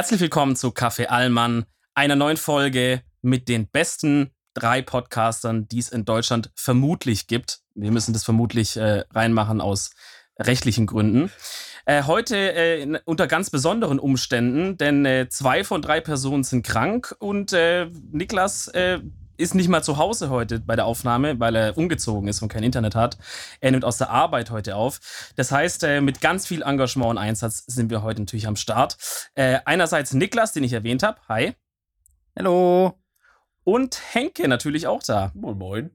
Herzlich willkommen zu Café Allmann, einer neuen Folge mit den besten drei Podcastern, die es in Deutschland vermutlich gibt. Wir müssen das vermutlich äh, reinmachen aus rechtlichen Gründen. Äh, heute äh, in, unter ganz besonderen Umständen, denn äh, zwei von drei Personen sind krank und äh, Niklas äh, ist nicht mal zu Hause heute bei der Aufnahme, weil er umgezogen ist und kein Internet hat. Er nimmt aus der Arbeit heute auf. Das heißt, äh, mit ganz viel Engagement und Einsatz sind wir heute natürlich am Start. Äh, einerseits Niklas, den ich erwähnt habe. Hi. Hallo. Und Henke natürlich auch da. Moin, moin.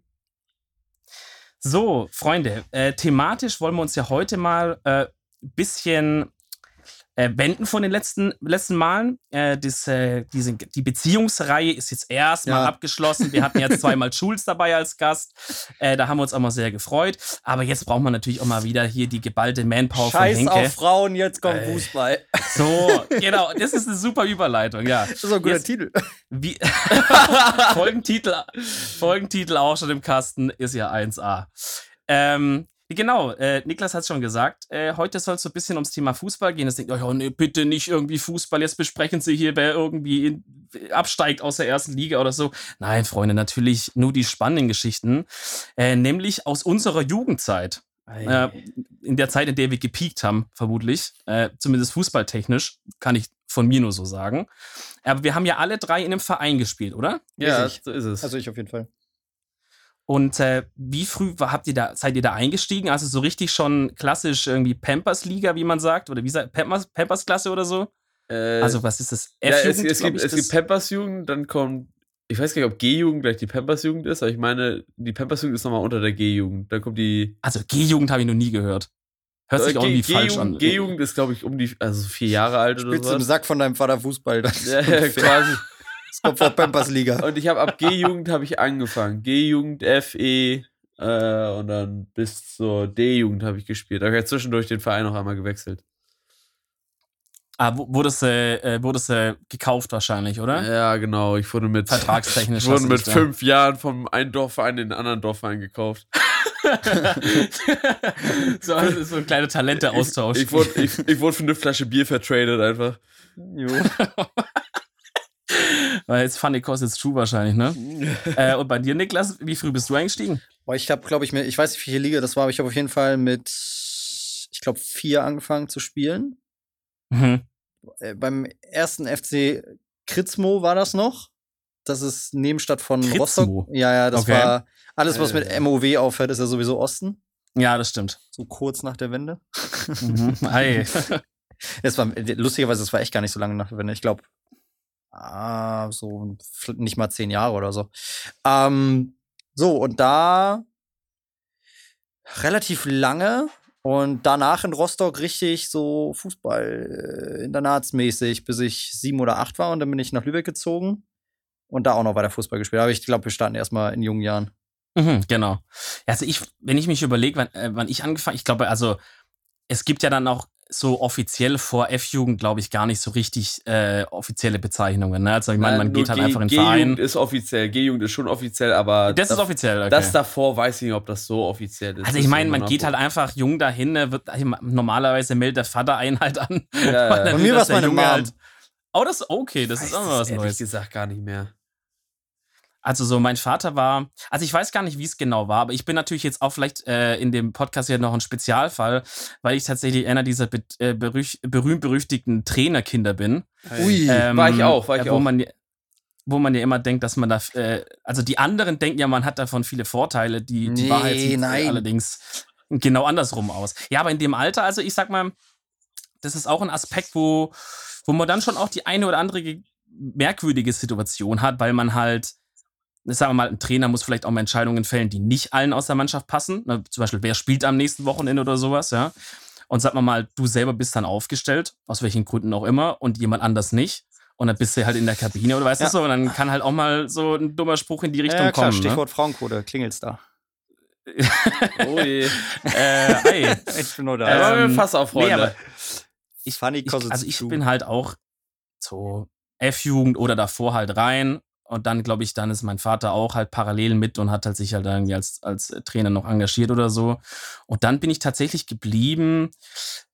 So, Freunde, äh, thematisch wollen wir uns ja heute mal ein bisschen äh, wenden von den letzten, letzten Malen. Äh, das, äh, diese, die Beziehungsreihe ist jetzt erstmal Ja. abgeschlossen. Wir hatten jetzt zweimal Schulz dabei als Gast. Äh, da haben wir uns auch mal sehr gefreut. Aber jetzt braucht man natürlich auch mal wieder hier die geballte Manpower von Scheiß Henke. auf Frauen, jetzt kommt Ey. Fußball. So, genau, das ist eine super Überleitung, ja. Das ist ein guter Jetzt- Titel. Wie Folgentitel, Folgentitel auch schon im Kasten ist ja 1A. Ähm, genau, äh, Niklas hat es schon gesagt. Äh, heute soll es so ein bisschen ums Thema Fußball gehen. Es denkt euch, oh nee, bitte nicht irgendwie Fußball. Jetzt besprechen Sie hier, wer irgendwie in, absteigt aus der ersten Liga oder so. Nein, Freunde, natürlich nur die spannenden Geschichten. Äh, nämlich aus unserer Jugendzeit. Äh, in der Zeit, in der wir gepiekt haben, vermutlich. Äh, zumindest fußballtechnisch, kann ich von mir nur so sagen. Aber wir haben ja alle drei in einem Verein gespielt, oder? Ja, so ist es. Also ich auf jeden Fall. Und äh, wie früh habt ihr da, seid ihr da eingestiegen? Also so richtig schon klassisch irgendwie Pampers-Liga, wie man sagt? Oder wie sagt Pampers, Pampers-Klasse oder so? äh, Also was ist das? ja, es, F-Jugend, es, gibt, ich, es gibt Pampers-Jugend, dann kommt, ich weiß gar nicht, ob G-Jugend gleich die Pampers-Jugend ist, aber ich meine, die Pampers-Jugend ist nochmal unter der G-Jugend. Dann kommt die. Also G-Jugend habe ich noch nie gehört. Hört sich Äh, auch G- irgendwie falsch an. G-Jugend- ist, glaube ich, um die, also so vier Jahre alt oder Spielst du im so. Sack von deinem Vater Fußball? Das, Ja, ja, quasi. Das kommt vor Pampers Liga. Und ich habe ab G-Jugend habe ich angefangen. G-Jugend, F, E äh, und dann bis zur D-Jugend habe ich gespielt. Da habe ich ja zwischendurch den Verein noch einmal gewechselt. Ah, wo- wurdest du äh, wurdest, äh, gekauft wahrscheinlich, oder? Ja, genau. Ich wurde mit, Vertragstechnisch ich wurde mit fünf Jahren vom einen Dorfverein in den anderen Dorfverein gekauft. so, das ist so ein kleiner Talente-Austausch. Ich, ich, wurde, ich, ich wurde für eine Flasche Bier vertradet einfach. Jo. Weil jetzt Funny Cost it's true wahrscheinlich, ne? äh, und bei dir, Niklas, wie früh bist du eingestiegen? Boah, ich habe, glaube ich, mir, ich weiß nicht, welche Liga das war, aber ich habe auf jeden Fall mit, ich glaube, vier angefangen zu spielen. Mhm. Äh, beim ersten FC Kritzmo war das noch. Das ist Nebenstadt von Kritzmo? Rostock. Ja, ja, das Okay. war alles, was mit Äh. MOW aufhört, ist ja sowieso Osten. Ja, das stimmt. So kurz nach der Wende. Mhm. Hi. Das war, lustigerweise, das war echt gar nicht so lange nach der Wende. Ich glaube, ah, so nicht mal zehn Jahre oder so. Ähm, so, und da relativ lange und danach in Rostock richtig so Fußball äh, bis ich sieben oder acht war und dann bin ich nach Lübeck gezogen und da auch noch weiter Fußball gespielt. Aber ich glaube, wir starten erstmal in jungen Jahren. Mhm, genau. Also ich, wenn ich mich überlege, wann, äh, wann ich angefangen, ich glaube, also es gibt ja dann auch so offiziell vor F-Jugend, glaube ich, gar nicht so richtig äh, offizielle Bezeichnungen. Ne? Also ich meine, man geht halt G- einfach in den G-Jugend Verein. ist offiziell, G-Jugend ist schon offiziell, aber Das ist offiziell, okay. das davor weiß ich nicht, ob das so offiziell ist. also Das ich meine, man geht halt einfach jung dahin, ne, wird, normalerweise meldet der Vater einen halt an. Ja, ja. Bei mir war's der meine Mom. halt- Oh, das ist okay, das ist auch mal es was ehrlich Neues. gesagt gar nicht mehr. Also so, mein Vater war, also ich weiß gar nicht, wie es genau war, aber ich bin natürlich jetzt auch vielleicht äh, in dem Podcast hier noch ein Spezialfall, weil ich tatsächlich einer dieser be äh, berüch- berühmt-berüchtigten Trainerkinder bin. Ui. Ähm, War ich auch, war ich äh, wo auch. Man, wo man ja immer denkt, dass man da, äh, also die anderen denken ja, man hat davon viele Vorteile, die, die Nee, Wahrheit sieht nein. allerdings genau andersrum aus. Ja, aber in dem Alter, also ich sag mal, das ist auch ein Aspekt, wo, wo man dann schon auch die eine oder andere ge- merkwürdige Situation hat, weil man halt, sagen wir mal, ein Trainer muss vielleicht auch mal Entscheidungen fällen, die nicht allen aus der Mannschaft passen. Na, zum Beispiel, wer spielt am nächsten Wochenende oder sowas, ja. Und sag mal mal, du selber bist dann aufgestellt, aus welchen Gründen auch immer, und jemand anders nicht. Und dann bist du halt in der Kabine oder weißt Ja. du so, und dann kann halt auch mal so ein dummer Spruch in die Richtung ja, klar, kommen. Stichwort Frauenquote, klingelt's da. Oh je. Ne? Äh, ey. Ich bin nur Da wir Ähm, Fass auf, nee, Freunde. aber ich, Funny ich, also ich bin halt auch so F-Jugend oder davor halt rein. Und dann, glaube ich, dann ist mein Vater auch halt parallel mit und hat halt sich halt irgendwie als, als Trainer noch engagiert oder so. Und dann bin ich tatsächlich geblieben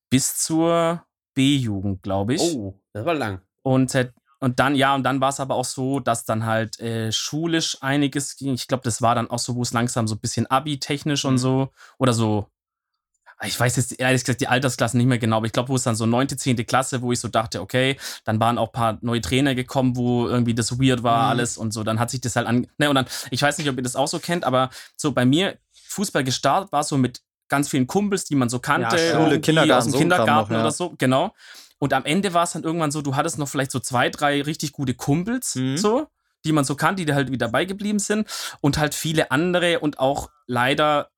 bis zur B-Jugend, glaube ich. Oh, das war lang. Und, und dann, ja, und dann war es aber auch so, dass dann halt äh, schulisch einiges ging. Ich glaube, das war dann auch so, wo es langsam so ein bisschen Abi-technisch und Mhm. so, oder so. Ich weiß jetzt ehrlich gesagt die Altersklassen nicht mehr genau, aber ich glaube, wo es dann so neunte, zehnte Klasse, wo ich so dachte, okay, dann waren auch ein paar neue Trainer gekommen, wo irgendwie das weird war, Mhm. alles und so. Dann hat sich das halt an. Ne, und dann, ich weiß nicht, ob ihr das auch so kennt, aber so bei mir, Fußball gestartet war so mit ganz vielen Kumpels, die man so kannte, Ja, Schule, Kindergarten, aus dem so Kindergarten noch, oder so, genau. Und am Ende war es dann irgendwann so, du hattest noch vielleicht so zwei, drei richtig gute Kumpels, Mhm. so, die man so kannte, die da halt wieder dabei geblieben sind. Und halt viele andere und auch leider,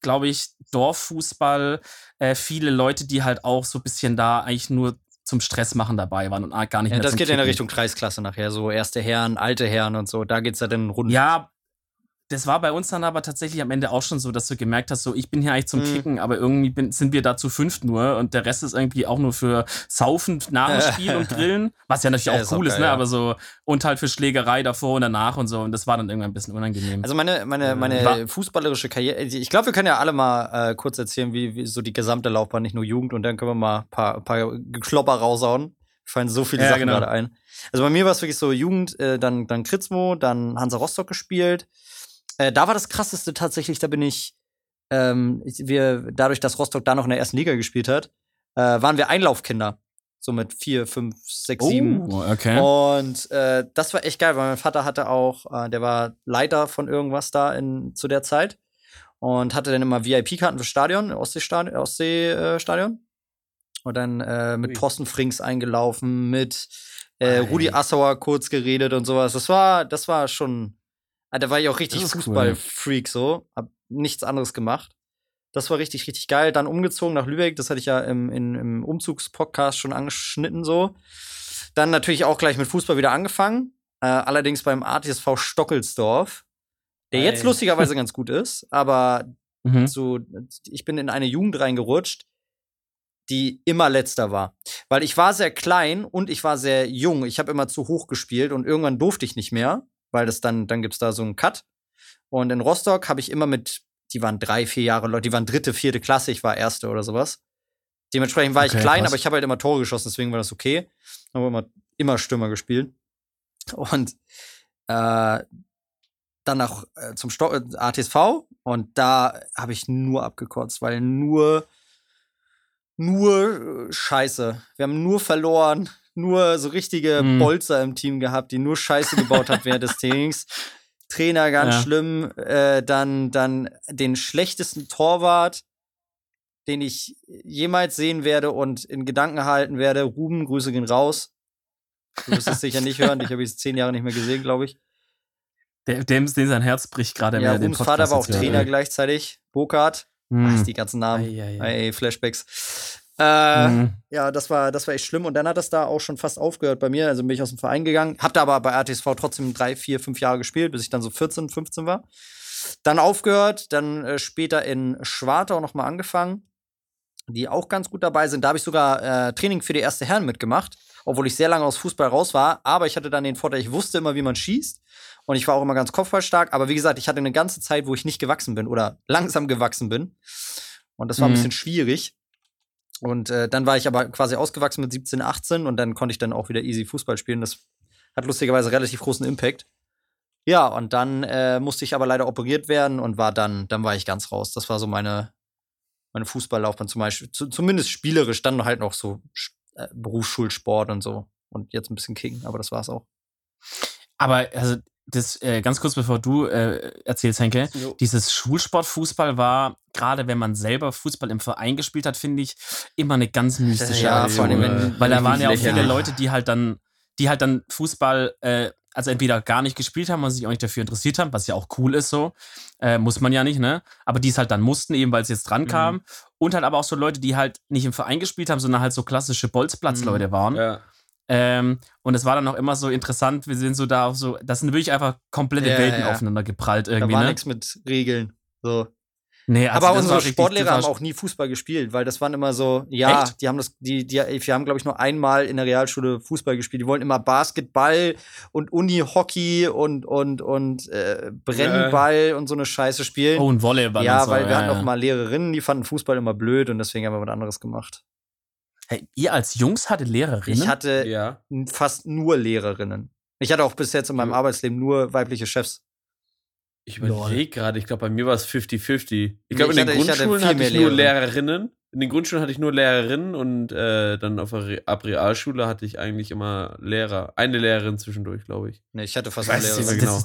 glaube ich, Dorffußball, äh, viele Leute, die halt auch so ein bisschen da eigentlich nur zum Stress machen dabei waren und gar nicht Ja, mehr das geht ja in der Kicken. Richtung Kreisklasse nachher, so erste Herren, alte Herren und so. Da geht's ja dann rund. Ja, das war bei uns dann aber tatsächlich am Ende auch schon so, dass du gemerkt hast, so ich bin hier eigentlich zum Mhm. Kicken, aber irgendwie bin, sind wir da zu fünft nur und der Rest ist irgendwie auch nur für Saufen, nach dem Spiel und Grillen, was ja natürlich Ja, auch cool ist, geil, ne? ja. aber so und halt für Schlägerei davor und danach und so und das war dann irgendwann ein bisschen unangenehm. Also meine, meine, meine War- fußballerische Karriere, ich glaube, wir können ja alle mal äh, kurz erzählen, wie, wie so die gesamte Laufbahn, nicht nur Jugend, und dann können wir mal ein paar, paar Klopper raushauen. Fallen so viele Ja, Sachen genau. gerade ein. Also bei mir war es wirklich so Jugend, äh, dann, dann Kritzmo, dann Hansa Rostock gespielt. Äh, da war das krasseste tatsächlich, da bin ich, ähm, ich- wir, dadurch, dass Rostock da noch in der ersten Liga gespielt hat, äh, waren wir Einlaufkinder. So mit vier, fünf, sechs, sieben. oh, okay. Und äh, das war echt geil, weil mein Vater hatte auch, äh, der war Leiter von irgendwas da in, zu der Zeit und hatte dann immer VIP-Karten fürs Stadion, Ostseestadion. Ostsee, äh, Stadion. und dann äh, mit. Thorsten Frings eingelaufen, mit äh. Rudi Assauer kurz geredet und sowas. Das war, das war schon, ah, da war ich auch richtig ist cool. Fußball-Freak so, hab nichts anderes gemacht. Das war richtig, richtig geil. Dann umgezogen nach Lübeck, das hatte ich ja im, in, im Umzugspodcast schon angeschnitten so. Dann natürlich auch gleich mit Fußball wieder angefangen. Äh, allerdings beim ATSV Stockelsdorf, der jetzt Ei. lustigerweise ganz gut ist, aber Mhm. so, ich bin in eine Jugend reingerutscht, die immer letzter war. Weil ich war sehr klein und ich war sehr jung. Ich habe immer zu hoch gespielt und irgendwann durfte ich nicht mehr, weil das dann, dann gibt's da so einen Cut. Und in Rostock habe ich immer mit, die waren drei, vier Jahre Leute, die waren dritte, vierte Klasse, ich war erste oder sowas. Dementsprechend war ich Okay, klein, krass. aber ich habe halt immer Tore geschossen, deswegen war das okay. Habe immer, immer Stürmer gespielt. Und äh, dann nach äh, zum Sto äh, ATSV und da habe ich nur abgekotzt, weil nur nur äh, Scheiße. Wir haben nur verloren, nur so richtige Mhm. Bolzer im Team gehabt, die nur Scheiße gebaut hat während des Trainings. Trainer ganz Ja. schlimm, äh, dann dann den schlechtesten Torwart, den ich jemals sehen werde und in Gedanken halten werde. Ruben, Grüße gehen raus. Du wirst es sicher nicht hören, dich habe ich zehn Jahre nicht mehr gesehen, glaube ich. Der, dem, dem sein Herz bricht gerade. Ja, den Rubens Vater war auch Trainer gleichzeitig. Burkhardt. Mhm. Ach, die ganzen Namen. Ei, ei, ei. Flashbacks. Äh, Mhm. Ja, das war, das war echt schlimm. Und dann hat das da auch schon fast aufgehört bei mir. Also bin ich aus dem Verein gegangen. Hab da aber bei ATSV trotzdem drei, vier, fünf Jahre gespielt, bis ich dann so 14, 15 war. Dann aufgehört, dann äh, später in Schwartau nochmal angefangen, die auch ganz gut dabei sind. Da habe ich sogar äh, Training für die erste Herren mitgemacht, obwohl ich sehr lange aus Fußball raus war. Aber ich hatte dann den Vorteil, ich wusste immer, wie man schießt. Und ich war auch immer ganz kopfballstark. Aber wie gesagt, ich hatte eine ganze Zeit, wo ich nicht gewachsen bin oder langsam gewachsen bin. Und das war ein Mhm. bisschen schwierig. Und äh, dann war ich aber quasi ausgewachsen mit 17, 18 und dann konnte ich dann auch wieder easy Fußball spielen. Das hat lustigerweise relativ großen Impact. Ja, und dann äh, musste ich aber leider operiert werden und war dann, dann war ich ganz raus. Das war so meine, meine Fußballlaufbahn zum Beispiel, zu, zumindest spielerisch, dann halt noch so äh, Berufsschulsport und so. Und jetzt ein bisschen Kicken, aber das war's auch. Aber also das äh, ganz kurz bevor du äh, erzählst, Henke, Jo. dieses Schulsportfußball war, gerade wenn man selber Fußball im Verein gespielt hat, finde ich, immer eine ganz mystische Ja, Aktion. vor allem, wenn- Weil da waren ja auch viele lächerlich. Leute, die halt dann, die halt dann Fußball, äh, also entweder gar nicht gespielt haben und sich auch nicht dafür interessiert haben, was ja auch cool ist so, äh, muss man ja nicht, ne? Aber die es halt dann mussten, eben weil es jetzt dran Mhm. kam. Und halt aber auch so Leute, die halt nicht im Verein gespielt haben, sondern halt so klassische Bolzplatzleute waren. Ja. Ähm, und es war dann auch immer so interessant, wir sind so da auch so, das sind wirklich einfach komplette Ja, Welten ja. aufeinander geprallt Da irgendwie, war ne? nichts mit Regeln. So. Nee, also aber unsere Sportlehrer haben auch nie Fußball gespielt, weil das waren immer so, ja, Echt? die haben das, die, die, wir haben, glaube ich, nur einmal in der Realschule Fußball gespielt. Die wollten immer Basketball und Uni-Hockey und, und, und äh, Brennball und so eine Scheiße spielen. Oh, und Volleyball ja, und so. weil wir ja, hatten ja. auch mal Lehrerinnen, die fanden Fußball immer blöd und deswegen haben wir was anderes gemacht. Hey, ihr als Jungs hattet Lehrerinnen? Ich hatte Ja. fast nur Lehrerinnen. Ich hatte auch bis jetzt in meinem Ja. Arbeitsleben nur weibliche Chefs. Ich überlege gerade, ich glaube, bei mir war es 50-50. Ich glaube, ich in den hatte- ich hatte Grundschulen viel hatte, mehr ich nur Lehrerinnen. Lehrerinnen. In den Grundschulen hatte ich nur Lehrerinnen und äh, dann auf der Re ab Realschule hatte ich eigentlich immer Lehrer. Eine Lehrerin zwischendurch, glaube ich. Nee, ich hatte fast Ich nur weiß das, das, genau.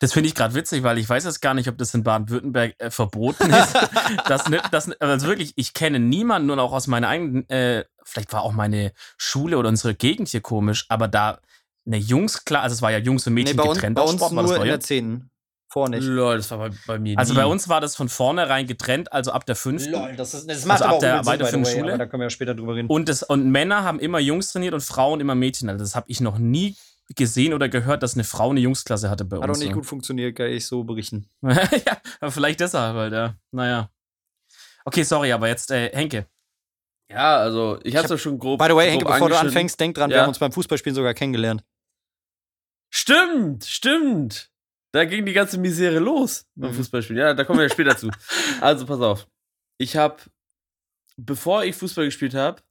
Das, finde ich gerade witzig, weil ich weiß jetzt gar nicht, ob das in Baden-Württemberg äh, verboten ist. das, das, also wirklich, ich kenne niemanden und auch aus meiner eigenen, äh, vielleicht war auch meine Schule oder unsere Gegend hier komisch, aber da eine Jungs, klar, also es war ja Jungs und Nee, Mädchen bei, uns, getrennt. bei aus uns Sport, war das nur in der 10. Vor nicht. Lol, das war bei, bei mir Also nie. bei uns war das von vornherein getrennt, also ab der fünften. Lol, das, ist, das Also macht ab aber auch der weiterführenden Schule? Da können wir ja später drüber reden. Und, das, und Männer haben immer Jungs trainiert und Frauen immer Mädchen. Also das habe ich noch nie gesehen oder gehört, dass eine Frau eine Jungsklasse hatte bei Hat auch uns. nicht so. gut funktioniert, kann ich so berichten. ja, aber vielleicht deshalb, halt, ja. Naja. Okay, sorry, aber jetzt äh, Henke. ja, also ich hab's hab- doch schon grob. By the way, Henke, bevor du anfängst, denk dran, wir Ja. haben uns beim Fußballspielen sogar kennengelernt. Stimmt, stimmt. Da ging die ganze Misere los beim Mhm. Fußballspielen. Ja, da kommen wir ja später zu. Also pass auf. Ich habe, bevor ich Fußball gespielt habe,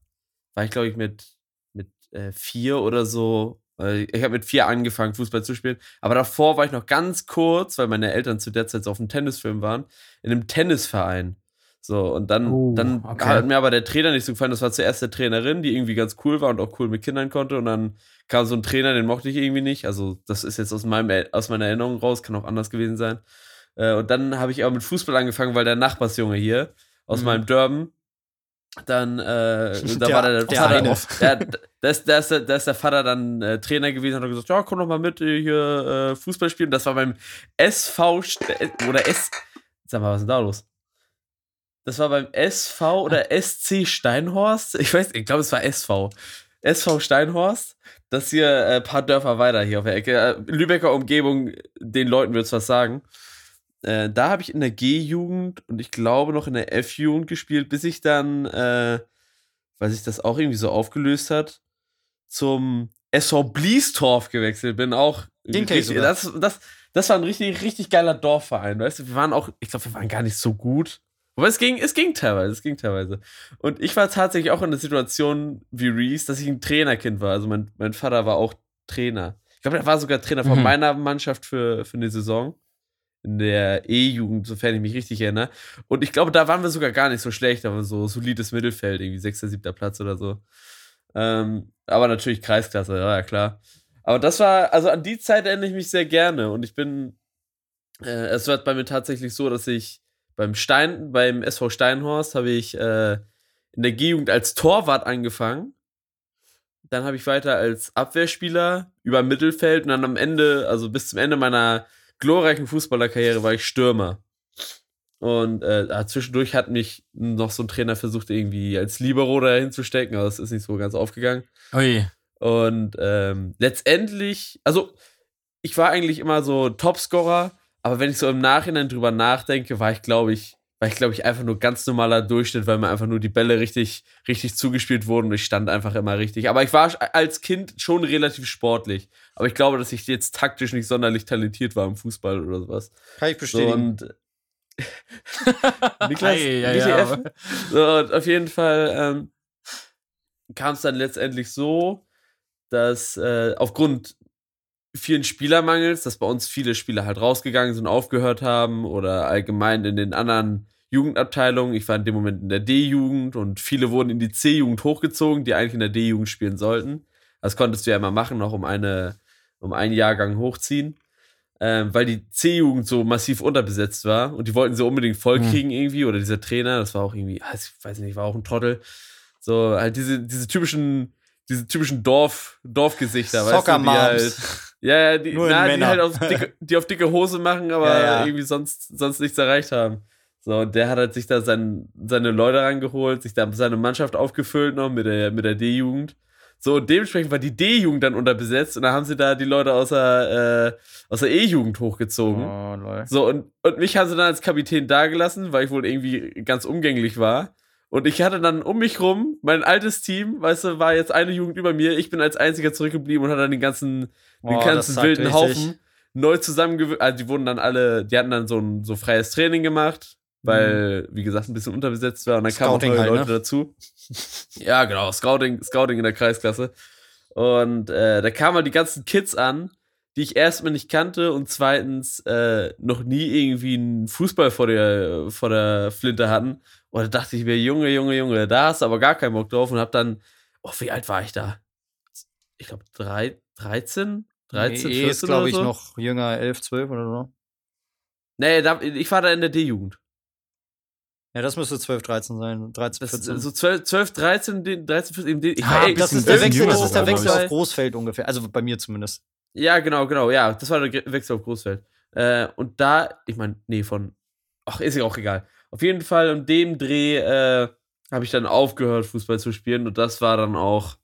war ich glaube ich mit mit äh, vier oder so. Äh, Ich habe mit vier angefangen Fußball zu spielen, aber davor war ich noch ganz kurz, weil meine Eltern zu der Zeit so auf einem Tennisfilm waren, in einem Tennisverein. So, und dann, Oh, dann okay. hat mir aber der Trainer nicht so gefallen. Das war zuerst der Trainerin, die irgendwie ganz cool war und auch cool mit Kindern konnte. Und dann kam so ein Trainer, den mochte ich irgendwie nicht. Also, das ist jetzt aus, meinem, Er- aus meiner Erinnerung raus, kann auch anders gewesen sein. Äh, und dann habe ich aber mit Fußball angefangen, weil der Nachbarsjunge hier aus Mhm. meinem Dörben, dann, äh, da Der- war der, der Vater, eine. ja, da, ist, da, ist der, der Vater dann äh, Trainer gewesen und hat gesagt, ja, komm doch mal mit äh, hier äh, Fußball spielen. Das war beim SV oder S. Sag mal, was ist denn da los? Das war beim SV oder SC Steinhorst. Ich weiß, ich glaube, es war SV. SV Steinhorst. Das hier ein äh, paar Dörfer weiter hier auf der Ecke. Äh, Lübecker Umgebung, den Leuten wird es was sagen. Äh, da habe ich in der G-Jugend und ich glaube noch in der F-Jugend gespielt, bis ich dann, äh, weil sich das auch irgendwie so aufgelöst hat, zum SV Bliestorf gewechselt bin. Auch Den richtig- das, das, das war ein richtig, richtig geiler Dorfverein. Weißt du, wir waren auch, ich glaube, wir waren gar nicht so gut. Aber es ging, es ging teilweise, es ging teilweise. Und ich war tatsächlich auch in der Situation wie Reese, dass ich ein Trainerkind war. Also mein, mein Vater war auch Trainer. Ich glaube, er war sogar Trainer von Mhm. meiner Mannschaft für, für eine Saison. In der E-Jugend, sofern ich mich richtig erinnere. Und ich glaube, da waren wir sogar gar nicht so schlecht, aber so solides Mittelfeld, irgendwie sechster, siebter Platz oder so. Ähm, aber natürlich Kreisklasse, ja, ja, klar. Aber das war, also an die Zeit erinnere ich mich sehr gerne. Und ich bin, äh, es war bei mir tatsächlich so, dass ich beim Stein, beim SV Steinhorst habe ich äh, in der G-Jugend als Torwart angefangen. Dann habe ich weiter als Abwehrspieler über Mittelfeld und dann am Ende, also bis zum Ende meiner glorreichen Fußballerkarriere, war ich Stürmer. Und äh, zwischendurch hat mich noch so ein Trainer versucht, irgendwie als Libero da hinzustecken, aber das ist nicht so ganz aufgegangen. Ui. Und ähm, letztendlich, also ich war eigentlich immer so Topscorer, aber wenn ich so im Nachhinein drüber nachdenke, war ich, glaube ich, war ich, glaube ich, einfach nur ganz normaler Durchschnitt, weil mir einfach nur die Bälle richtig, richtig zugespielt wurden und ich stand einfach immer richtig. Aber ich war als Kind schon relativ sportlich. Aber ich glaube, dass ich jetzt taktisch nicht sonderlich talentiert war im Fußball oder sowas. Kann ich So, bestätigen. und Niklas, Ei, ja, ja, aber- So, und auf jeden Fall ähm, kam es dann letztendlich so, dass äh, aufgrund vielen Spielermangels, dass bei uns viele Spieler halt rausgegangen sind, aufgehört haben oder allgemein in den anderen Jugendabteilungen. Ich war in dem Moment in der D-Jugend und viele wurden in die C-Jugend hochgezogen, die eigentlich in der D-Jugend spielen sollten. Das konntest du ja immer machen, noch um eine, um einen Jahrgang hochziehen. Ähm, weil die C-Jugend so massiv unterbesetzt war und die wollten sie unbedingt vollkriegen irgendwie oder dieser Trainer, das war auch irgendwie, ah, ich weiß nicht, war auch ein Trottel. So, halt diese, diese typischen, diese typischen Dorf, Dorfgesichter, weißt du, die halt, ja, ja, die, na, die halt auf dicke, die auf dicke Hose machen, aber Ja, ja. irgendwie sonst, sonst nichts erreicht haben. So, und der hat halt sich da sein, seine Leute rangeholt, sich da seine Mannschaft aufgefüllt noch mit der, mit der D-Jugend. So, und dementsprechend war die D-Jugend dann unterbesetzt und dann haben sie da die Leute aus der, äh, aus der E-Jugend hochgezogen. Oh, lol. So, und, und mich haben sie dann als Kapitän dagelassen, weil ich wohl irgendwie ganz umgänglich war. Und ich hatte dann um mich rum mein altes Team, weißt du, war jetzt eine Jugend über mir. Ich bin als einziger zurückgeblieben und hatte dann den ganzen, den Oh, ganzen wilden richtig. Haufen neu zusammengewürfelt. Also, die wurden dann alle, die hatten dann so ein so freies Training gemacht. weil, wie gesagt, ein bisschen unterbesetzt war und dann kamen auch neue halt, Leute ne? dazu. Ja, genau, Scouting, Scouting in der Kreisklasse. Und äh, da kamen halt die ganzen Kids an, die ich erstmal nicht kannte und zweitens äh, noch nie irgendwie einen Fußball vor der, vor der Flinte hatten. Und da dachte ich mir, Junge, Junge, Junge, da hast du aber gar keinen Bock drauf und hab dann, oh, wie alt war ich da? Ich glaube, drei, 13? 13, nee, 14 ist, glaube ich, so? noch jünger, 11, 12 oder so. Nee, da, ich war da in der D-Jugend. Ja, das müsste 12, 13 sein. 13, Das, 14. so 12, 12, 13, den- 13, 14, den- ich Ah, war ey, das ist der Wechsel, das ist der Wechsel auf. Großfeld ungefähr. Also bei mir zumindest. Ja, genau, genau, ja. Das war der Wechsel auf Großfeld. Äh, und da, ich meine, nee, von, ach, ist ja auch egal. Auf jeden Fall, in dem Dreh äh, habe ich dann aufgehört, Fußball zu spielen. Und das war dann auch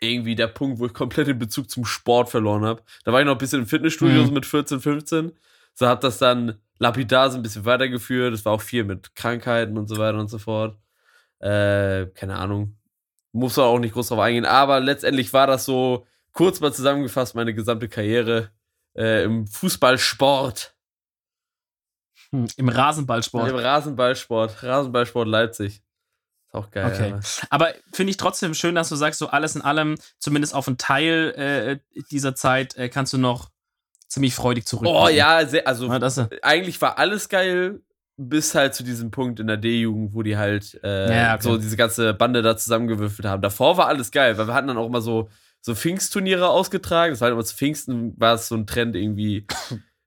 irgendwie der Punkt, wo ich komplett den Bezug zum Sport verloren habe. Da war ich noch ein bisschen im Fitnessstudio Mhm. so mit 14, 15. So hat das dann lapidar so ein bisschen weitergeführt. Das war auch viel mit Krankheiten und so weiter und so fort. Äh, keine Ahnung. Muss man auch nicht groß drauf eingehen. Aber letztendlich war das so, kurz mal zusammengefasst, meine gesamte Karriere äh, im Fußballsport. Hm, Im Rasenballsport. Im Rasenballsport. Rasenballsport Leipzig. Ist auch geil. Okay. aber- Aber finde ich trotzdem schön, dass du sagst, so alles in allem, zumindest auf einen Teil äh, dieser Zeit, äh, kannst du noch ziemlich freudig zurückblicken. Oh ja, sehr, also Ja, das, eigentlich war alles geil, bis halt zu diesem Punkt in der D-Jugend, wo die halt äh, Ja, okay. so diese ganze Bande da zusammengewürfelt haben. Davor war alles geil, weil wir hatten dann auch immer so, so Pfingstturniere ausgetragen. Das war halt immer zu Pfingsten, war es so ein Trend, irgendwie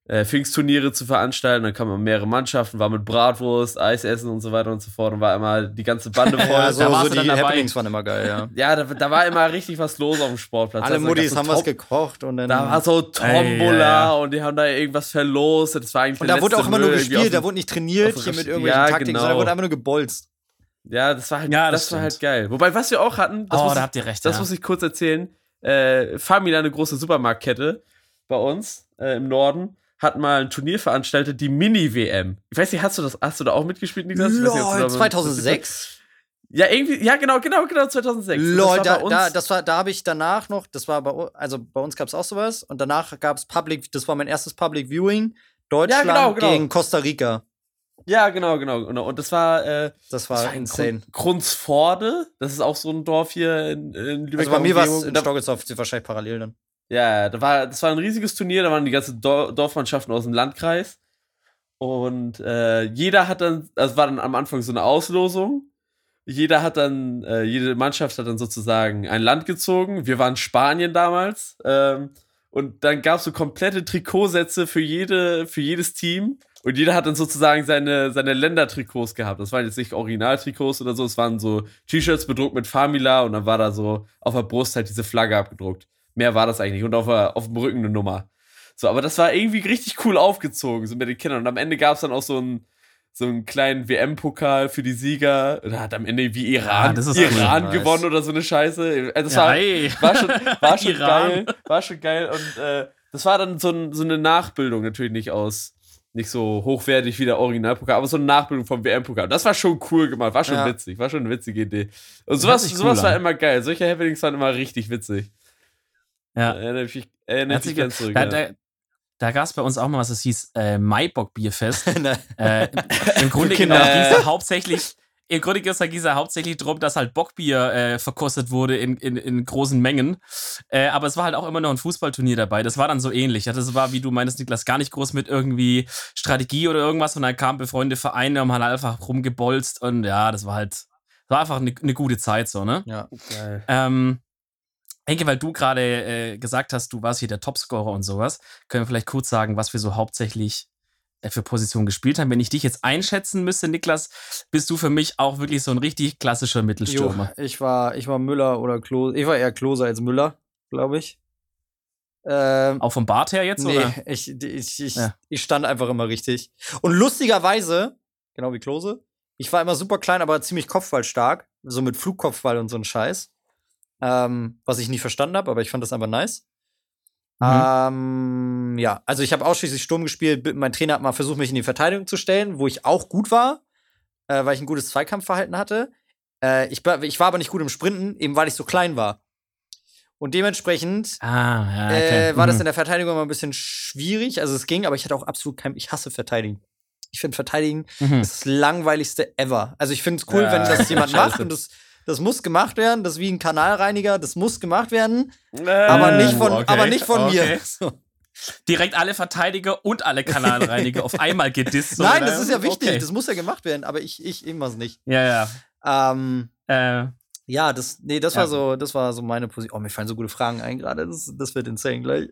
äh, Pfingstturniere zu veranstalten. Dann kamen mehrere Mannschaften, war mit Bratwurst, Eis essen und so weiter und so fort. Und war immer die ganze Bande voll. Ja, so, da warst so du dann die dabei. Happenings waren immer geil, ja. Ja, da, da war immer richtig was los auf dem Sportplatz. Alle Also, Muttis haben was gekocht und dann. Da war so Tombola Ey, ja, ja. und die haben da irgendwas verlost. Das war eigentlich und da wurde auch immer nur Müll irgendwie gespielt, da wurde nicht trainiert hier mit irgendwelchen Ja, Taktiken, genau. sondern da wurde einfach nur gebolzt. Ja, das war halt, Ja, das das, war halt geil. Wobei, was wir auch hatten, das, oh, muss, da ich, habt ihr recht. das ja. muss ich kurz erzählen. Äh, Famila, eine große Supermarktkette bei uns äh, im Norden, hat mal ein Turnier veranstaltet, die Mini-WM. Ich weiß nicht, hast du das, hast du da auch mitgespielt, Niklas? Weiß nicht, Lol, da- 2006? Ja, irgendwie, ja, genau, genau, genau, 2006. Und Lol, das war da, da, das war, da habe ich danach noch, das war bei, also bei uns gab es auch sowas und danach gab es Public, das war mein erstes Public Viewing, Deutschland genau, genau. gegen Costa Rica. ja, genau, genau, genau. Und das war, äh, Das war, das war in insane. Grun Grunsforde. Das ist auch so ein Dorf hier in, in Lübeck. Also bei mir war es in Stockelsdorf wahrscheinlich parallel dann. Ja, da war, das war ein riesiges Turnier, da waren die ganzen Dor Dorfmannschaften aus dem Landkreis. Und äh, jeder hat dann, also war dann am Anfang so eine Auslosung. Jeder hat dann, äh, jede Mannschaft hat dann sozusagen ein Land gezogen. Wir waren Spanien damals. Ähm, und dann gab es so komplette Trikotsätze für, jede, für jedes Team. Und jeder hat dann sozusagen seine, seine Ländertrikots gehabt. Das waren jetzt nicht Originaltrikots oder so, es waren so T-Shirts bedruckt mit Famila und dann war da so auf der Brust halt diese Flagge abgedruckt. Mehr war das eigentlich. Und auf, der, auf dem Rücken eine Nummer. So, aber das war irgendwie richtig cool aufgezogen, so mit den Kindern. Und am Ende gab es dann auch so einen, so einen kleinen WM-Pokal für die Sieger. Da hat am Ende wie Iran, ist Iran cool. gewonnen oder so eine Scheiße. Also das ja, war, hey. war schon, war schon geil. War schon geil. Und äh, das war dann so, ein, so eine Nachbildung, natürlich nicht aus, nicht so hochwertig wie der Originalpokal, aber so eine Nachbildung vom WM-Pokal. Das war schon cool gemacht, war schon Ja. witzig, war schon eine witzige Idee. Und sowas, sowas war immer geil. Solche Happenings waren immer richtig witzig. Ja. Mich, mich sich ganz zurück. da, ja. da, da gab es bei uns auch mal was, das hieß äh, Maibock-Bierfest. Ne. äh, Im Grunde genommen ging es hauptsächlich. Im Grunde ging es ja hauptsächlich darum, dass halt Bockbier äh, verkostet wurde in, in, in großen Mengen. Äh, aber es war halt auch immer noch ein Fußballturnier dabei. Das war dann so ähnlich. Das war, wie du meinst, Niklas, gar nicht groß mit irgendwie Strategie oder irgendwas. Und dann kamen befreundete Vereine und haben halt einfach rumgebolzt. Und ja, das war halt, das war einfach eine, eine gute Zeit so, ne? Ja. Geil. Ähm, Henke, weil du gerade äh, gesagt hast, du warst hier der Topscorer und sowas, können wir vielleicht kurz sagen, was wir so hauptsächlich äh, für Positionen gespielt haben. Wenn ich dich jetzt einschätzen müsste, Niklas, bist du für mich auch wirklich so ein richtig klassischer Jo, Mittelstürmer. ich war, ich war Müller oder Klose. Ich war eher Klose als Müller, glaube ich. Ähm, Auch vom Bart her jetzt? nee, Oder? ich, ich, ich, Ja. ich stand einfach immer richtig. Und lustigerweise, genau wie Klose, ich war immer super klein, aber ziemlich kopfballstark. So mit Flugkopfball und so ein Scheiß. Ähm, was ich nie verstanden habe, aber ich fand das einfach nice. Mhm. Ähm, ja, also ich habe ausschließlich Sturm gespielt. Mein Trainer hat mal versucht, mich in die Verteidigung zu stellen, wo ich auch gut war, äh, weil ich ein gutes Zweikampfverhalten hatte. Äh, ich, war- ich war aber nicht gut im Sprinten, eben weil ich so klein war. Und dementsprechend Ah, ja, okay. äh, war das Mhm. in der Verteidigung immer ein bisschen schwierig. Also es ging, aber ich hatte auch absolut kein, ich hasse Verteidigen. Ich finde Verteidigen Mhm. das langweiligste ever. Also ich finde es cool, Ja, wenn das jemand macht und das, das muss gemacht werden. Das ist wie ein Kanalreiniger, das muss gemacht werden. Äh, Aber nicht von, okay, aber nicht von okay. mir. So. Direkt alle Verteidiger und alle Kanalreiniger auf einmal gedisst. so, Nein, oder? das ist ja wichtig. Okay. Das muss ja gemacht werden, aber ich, ich irgendwas nicht. Ja, Ähm, ja. Äh, ja, das, nee, das Ja. war so, das war so meine Position. Oh, mir fallen so gute Fragen ein gerade. Das, das wird insane gleich.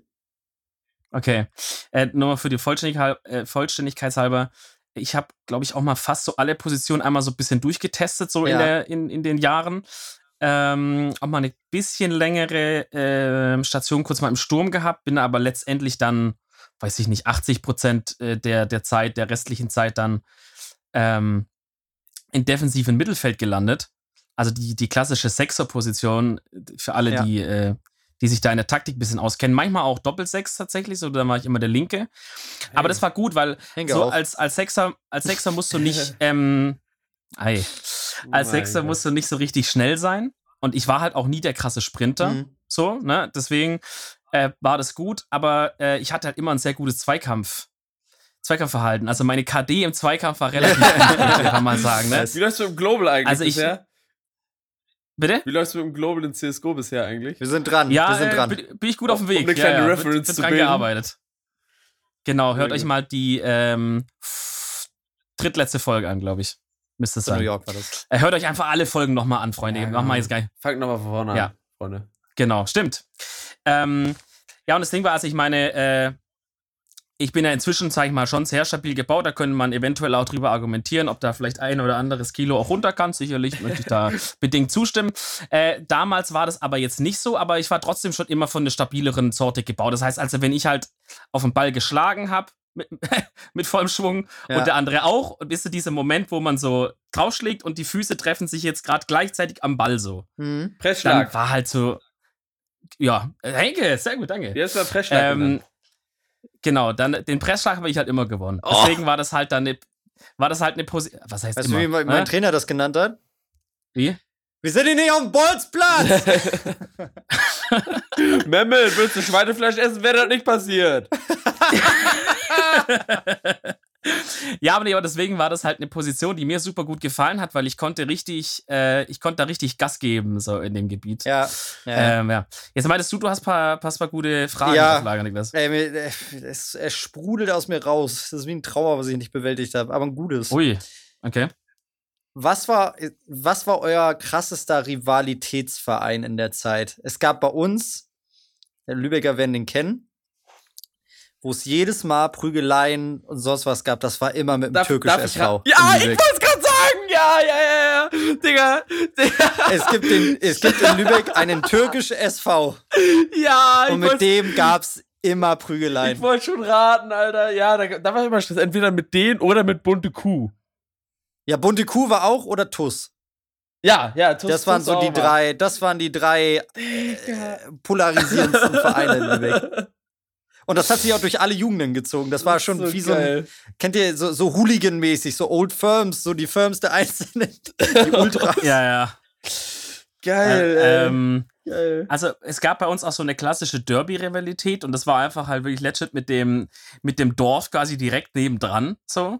Okay. Äh, nur für die Vollständigkeit, äh, Vollständigkeitshalber. Ich habe, glaube ich, auch mal fast so alle Positionen einmal so ein bisschen durchgetestet, so in, Ja. der, in, in den Jahren. Ähm, auch mal eine bisschen längere ähm, Station kurz mal im Sturm gehabt, bin aber letztendlich dann, weiß ich nicht, 80 Prozent äh, der, der Zeit, der restlichen Zeit dann ähm, in defensiven Mittelfeld gelandet. Also die, die klassische Sechser-Position für alle, Ja. die, äh, die sich da in der Taktik ein bisschen auskennen. Manchmal auch Doppelsechs tatsächlich, so da war ich immer der Linke. Aber das war gut, weil Henke so als, als Sechser, als Sechser musst du nicht, ähm, ei, als Oh Sechser Gott. musst du nicht so richtig schnell sein. Und ich war halt auch nie der krasse Sprinter. Mhm. So, ne? Deswegen äh, war das gut, aber äh, ich hatte halt immer ein sehr gutes Zweikampf. Zweikampfverhalten. Also meine KD im Zweikampf war relativ gut, kann man mal sagen. Ne? Wie läufst du im Global eigentlich Also ich- bisher? Bitte? Wie läufst du im Global in CSGO bisher eigentlich? Wir sind dran. Ja, wir sind äh, dran. bin, bin ich gut auf dem Um Weg. eine kleine ja, ja, Reference wird, wird zu dran bilden. gearbeitet. Genau, hört euch mal die ähm, drittletzte Folge an, glaube ich. Müsste es New sein. York war das. Äh, hört euch einfach alle Folgen nochmal an, Freunde. Ja, Machen wir genau. jetzt gleich. Fangt nochmal von vorne Ja. an, Freunde. Genau, stimmt. Ähm, ja, und das Ding war, also ich meine, äh, ich bin ja inzwischen, sag ich mal, schon sehr stabil gebaut. Da könnte man eventuell auch drüber argumentieren, ob da vielleicht ein oder anderes Kilo auch runter kann. Sicherlich möchte ich da bedingt zustimmen. Äh, damals war das aber jetzt nicht so, aber ich war trotzdem schon immer von einer stabileren Sorte gebaut. Das heißt also, wenn ich halt auf den Ball geschlagen habe, mit, mit vollem Schwung Ja. und der andere auch, und bis zu diesem Moment, wo man so draufschlägt und die Füße treffen sich jetzt gerade gleichzeitig am Ball so. Mhm. Dann Pressschlag. war halt so, ja, Henke, sehr gut, danke. Heißt der Pressschlag? Ähm? Genau, dann den Pressschlag habe ich halt immer gewonnen. Oh. Deswegen war das halt dann eine, war das halt eine Position. Was heißt Weißt du, immer? wie mein, mein? Trainer das genannt hat? wie? Wir sind hier nicht auf dem Bolzplatz! Memmel, willst du Schweinefleisch essen? Wäre das nicht passiert. Ja, aber, nee, aber deswegen war das halt eine Position, die mir super gut gefallen hat, weil ich konnte richtig, äh, ich konnte da richtig Gas geben, so in dem Gebiet. ja. ja. Ähm, ja. Jetzt meintest du, du hast paar, paar, paar gute Fragen Ja. auf Lager, Niklas. Ey, äh, es, es sprudelt aus mir raus. Das ist wie ein Trauer, was ich nicht bewältigt habe, aber ein gutes. Ui, okay. Was war, was war euer krassester Rivalitätsverein in der Zeit? Es gab bei uns, der Lübecker werden den kennen, wo es jedes Mal Prügeleien und sonst was gab. Das war immer mit dem Darf- türkischen darf ich SV. ra- Ja, in ich wollte es gerade sagen. Ja, ja, ja, ja. Digga. Digga. es, gibt den, es gibt in Lübeck einen türkischen SV. Ja, ich Und mit wollte dem gab's immer Prügeleien. ich wollt schon raten, Alter. Ja, da, da war immer Stress. Entweder mit denen oder mit bunte Kuh. Ja, Bunte Kuh war auch oder Tuss. Ja, ja. Tuss, Das waren Tuss so die drei, das waren die drei Digga. polarisierendsten Vereine in Lübeck. Und das hat sich auch durch alle Jugenden gezogen. Das war schon So wie so ein, geil. kennt ihr, so, so Hooligan-mäßig, so Old Firms, so die Firms der Einzelnen, die Ultras. Ja, ja. Geil, Äh, ähm, Geil. Also es gab bei uns auch so eine klassische Derby-Rivalität und das war einfach halt wirklich legit mit dem, mit dem Dorf quasi direkt nebendran. So.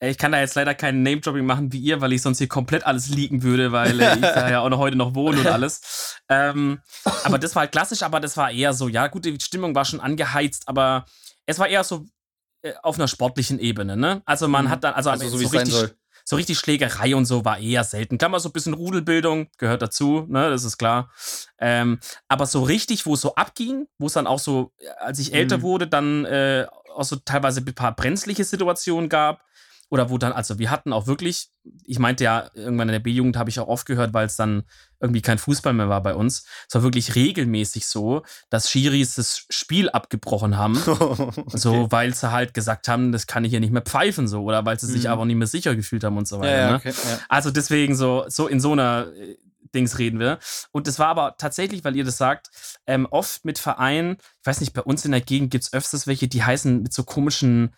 Ich kann da jetzt leider keinen Name-Dropping machen wie ihr, weil ich sonst hier komplett alles leaken würde, weil äh, ich da ja auch noch heute noch wohne und alles. Ähm, aber das war halt klassisch, aber das war eher so, ja, gut, die Stimmung war schon angeheizt, aber es war eher so äh, auf einer sportlichen Ebene, ne? Also man Mhm. hat dann, also, Also so so richtig, so richtig Schlägerei und so war eher selten. Klar, mal so ein bisschen Rudelbildung gehört dazu, ne, das ist klar. Ähm, aber so richtig, wo es so abging, wo es dann auch so, äh, als ich älter Mhm. wurde, dann äh, auch so teilweise ein paar brenzliche Situationen gab. Oder wo dann, also wir hatten auch wirklich, ich meinte ja, irgendwann in der B-Jugend habe ich auch aufgehört, weil es dann irgendwie kein Fußball mehr war bei uns. Es war wirklich regelmäßig so, dass Schiris das Spiel abgebrochen haben. So, weil sie halt gesagt haben, das kann ich hier nicht mehr pfeifen, so, oder weil sie sich Mhm. aber nicht mehr sicher gefühlt haben und so weiter. ja, ja, ne? okay, ja. Also deswegen so, so in so einer äh, Dings reden wir. Und das war aber tatsächlich, weil ihr das sagt, ähm, oft mit Vereinen, ich weiß nicht, bei uns in der Gegend gibt es öfters welche, die heißen mit so komischen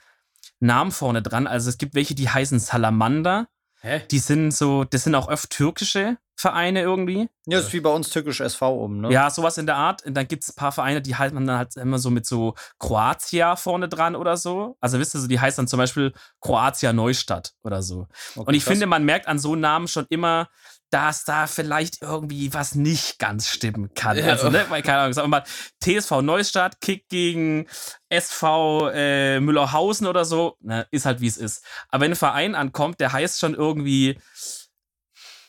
Namen vorne dran. Also es gibt welche, die heißen Salamander. Hä? Die sind so, das sind auch oft türkische Vereine irgendwie. Ja, ist wie bei uns türkisch SV um, ne? Ja, sowas in der Art. Und dann gibt es ein paar Vereine, die halten man dann halt immer so mit so Kroatia vorne dran oder so. Also wisst ihr, so, die heißt dann zum Beispiel Kroatia Neustadt oder so. Okay, Und ich krass. finde, man merkt an so einem Namen schon immer, dass da vielleicht irgendwie was nicht ganz stimmen kann. Ja. Also, ne, weil, keine Ahnung, sagen wir mal, TSV Neustadt kickt gegen SV äh, Müllerhausen oder so, ne, ist halt wie es ist. Aber wenn ein Verein ankommt, der heißt schon irgendwie,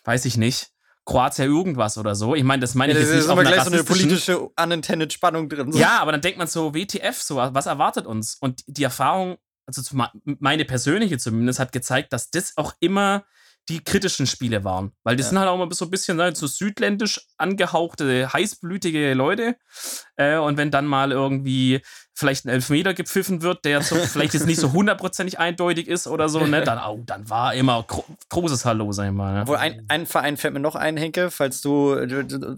weiß ich nicht, Kroatia irgendwas oder so. Ich meine, das meine Ja, ich jetzt ist nicht auf immer einer gleich so eine politische unintended Spannung drin. So. ja, aber dann denkt man so, WTF, so, was erwartet uns? Und die Erfahrung, also meine persönliche zumindest, hat gezeigt, dass das auch immer die kritischen Spiele waren. Weil die Ja. sind halt auch immer so ein bisschen ne, so südländisch angehauchte, heißblütige Leute. Äh, und wenn dann mal irgendwie vielleicht ein Elfmeter gepfiffen wird, der so, vielleicht jetzt nicht so hundertprozentig eindeutig ist oder so, ne, dann, oh, dann war immer gro großes Hallo, sag ich mal. Ne? Obwohl, ein, ein Verein fällt mir noch ein, Henke, falls du